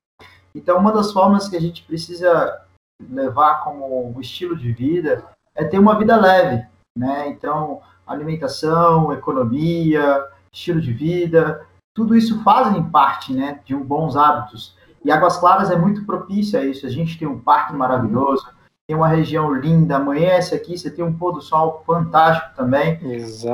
Então, uma das formas que a gente precisa levar como estilo de vida é ter uma vida leve, né? Então, alimentação, economia, estilo de vida, tudo isso fazem parte, né, de um bons hábitos. E Águas Claras é muito propício a isso. A gente tem um parque maravilhoso, tem uma região linda, amanhece aqui, você tem um pôr do sol fantástico também.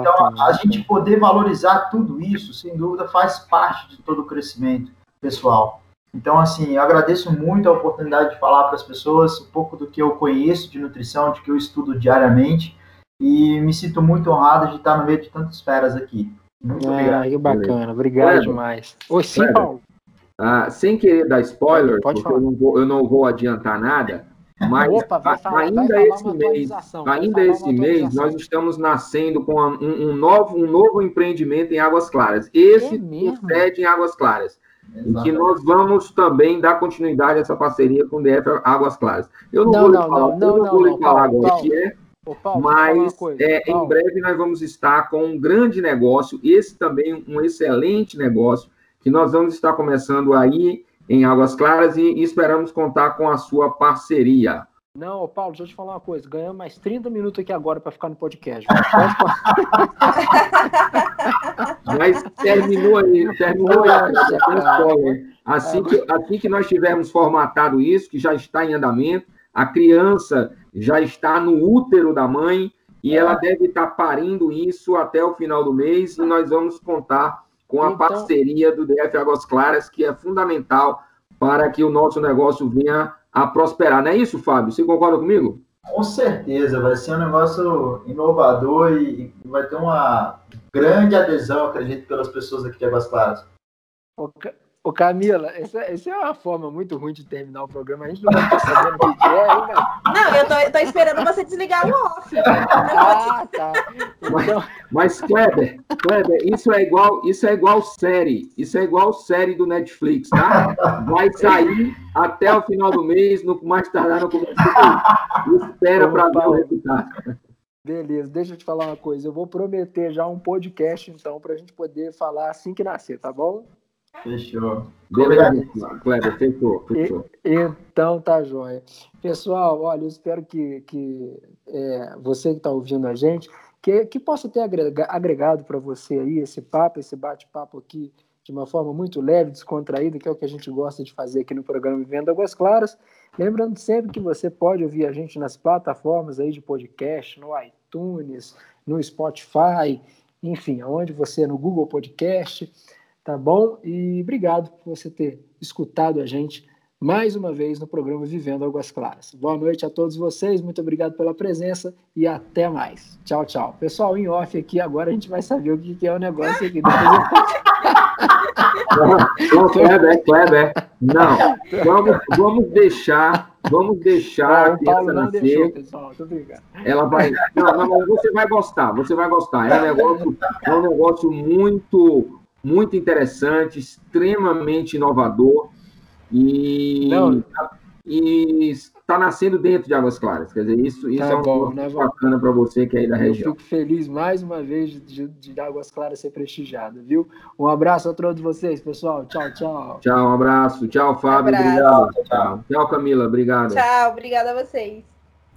Então, a gente poder valorizar tudo isso, sem dúvida, faz parte de todo o crescimento pessoal. Então, assim, eu agradeço muito a oportunidade de falar para as pessoas um pouco do que eu conheço de nutrição, de que eu estudo diariamente, e me sinto muito honrado de estar no meio de tantas feras aqui. Muito obrigado. Ah, que bacana, obrigado Kleber. demais. Oi, sim, Kleber. Paulo. Ah, sem querer dar spoiler, Pode porque eu não, vou, eu não vou adiantar nada, mas Opa, a- falar, ainda esse mês, ainda esse mês, nós estamos nascendo com um, um novo, um novo empreendimento em Águas Claras. Esse É mesmo? sede em Águas Claras. Em que Exatamente. nós vamos também dar continuidade a essa parceria com o DF Águas Claras. Eu não, Não, vou lhe não, falar, não, não, vou lhe falar agora o que é, Ô, Paulo, mas coisa. é, em breve nós vamos estar com um grande negócio, esse também um excelente negócio, que nós vamos estar começando aí em Águas Claras e, e esperamos contar com a sua parceria. Não, Paulo, deixa eu te falar uma coisa. Ganhamos mais 30 minutos aqui agora para ficar no podcast. Mas terminou aí, terminou aí. Assim que, assim que nós tivermos formatado isso, que já está em andamento, a criança já está no útero da mãe e ela deve estar parindo isso até o final do mês e nós vamos contar com a Então- parceria do DF Águas Claras, que é fundamental para que o nosso negócio venha a prosperar. Não é isso, Fábio? Você concorda comigo? Com certeza, vai ser um negócio inovador e vai ter uma grande adesão, acredito, pelas pessoas aqui de Águas Claras. Ô Camila, essa, essa, é uma forma muito ruim de terminar o programa. A gente não vai estar sabendo o que é, hein, Não, eu tô, tô, esperando você desligar o off. ah, tá. Então... Mas, Kleber, Kleber, isso é igual, isso é igual série. Isso é igual série do Netflix, tá? Vai sair até o final do mês, no mais tardar no começo do Espera para ver o resultado. Beleza, deixa eu te falar uma coisa. Eu vou prometer já um podcast, então, para a gente poder falar assim que nascer, tá bom? Fechou. Beleza, Kleber, fechou, fechou. então tá jóia. Pessoal, olha, eu espero que, que é, você que está ouvindo a gente, que, que possa ter agregado para você aí esse papo, esse bate-papo aqui de uma forma muito leve, descontraída, que é o que a gente gosta de fazer aqui no programa Vivendo Águas Claras. Lembrando sempre que você pode ouvir a gente nas plataformas aí de podcast, no iTunes, no Spotify, enfim, aonde você, no Google Podcast tá bom? E obrigado por você ter escutado a gente mais uma vez no programa Vivendo Águas Claras. Boa noite a todos vocês, muito obrigado pela presença e até mais. Tchau, tchau. Pessoal, em off aqui, agora a gente vai saber o que é o negócio aqui. Não, Kleber, Kleber. Não, vamos, vamos deixar, vamos deixar a criança nascer. Deixou, pessoal, Ela vai, não, não, você vai gostar, você vai gostar. É um negócio, é um negócio muito muito interessante, extremamente inovador e está nascendo dentro de Águas Claras. Quer dizer, isso, isso tá é um bom, né, bacana para você que é aí da região. Eu fico feliz mais uma vez de, de Águas Claras ser prestigiada, viu? Um abraço a todos vocês, pessoal. Tchau, tchau. Tchau, um abraço. Tchau, Fábio. Um obrigado. Tchau. tchau, Camila. Obrigado. Tchau, obrigada a vocês.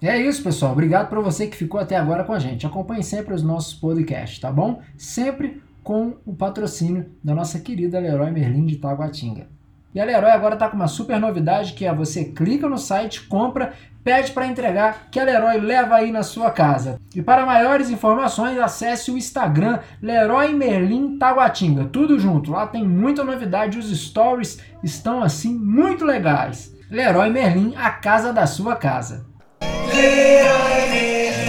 É isso, pessoal. Obrigado para você que ficou até agora com a gente. Acompanhe sempre os nossos podcasts, tá bom? Sempre com o patrocínio da nossa querida Leroy Merlin de Taguatinga. E a Leroy agora está com uma super novidade que é você clica no site, compra, pede para entregar, que a Leroy leva aí na sua casa. E para maiores informações, acesse o Instagram Leroy Merlin Taguatinga, tudo junto. Lá tem muita novidade, os stories estão assim muito legais. Leroy Merlin, a casa da sua casa. Leroy Merlin.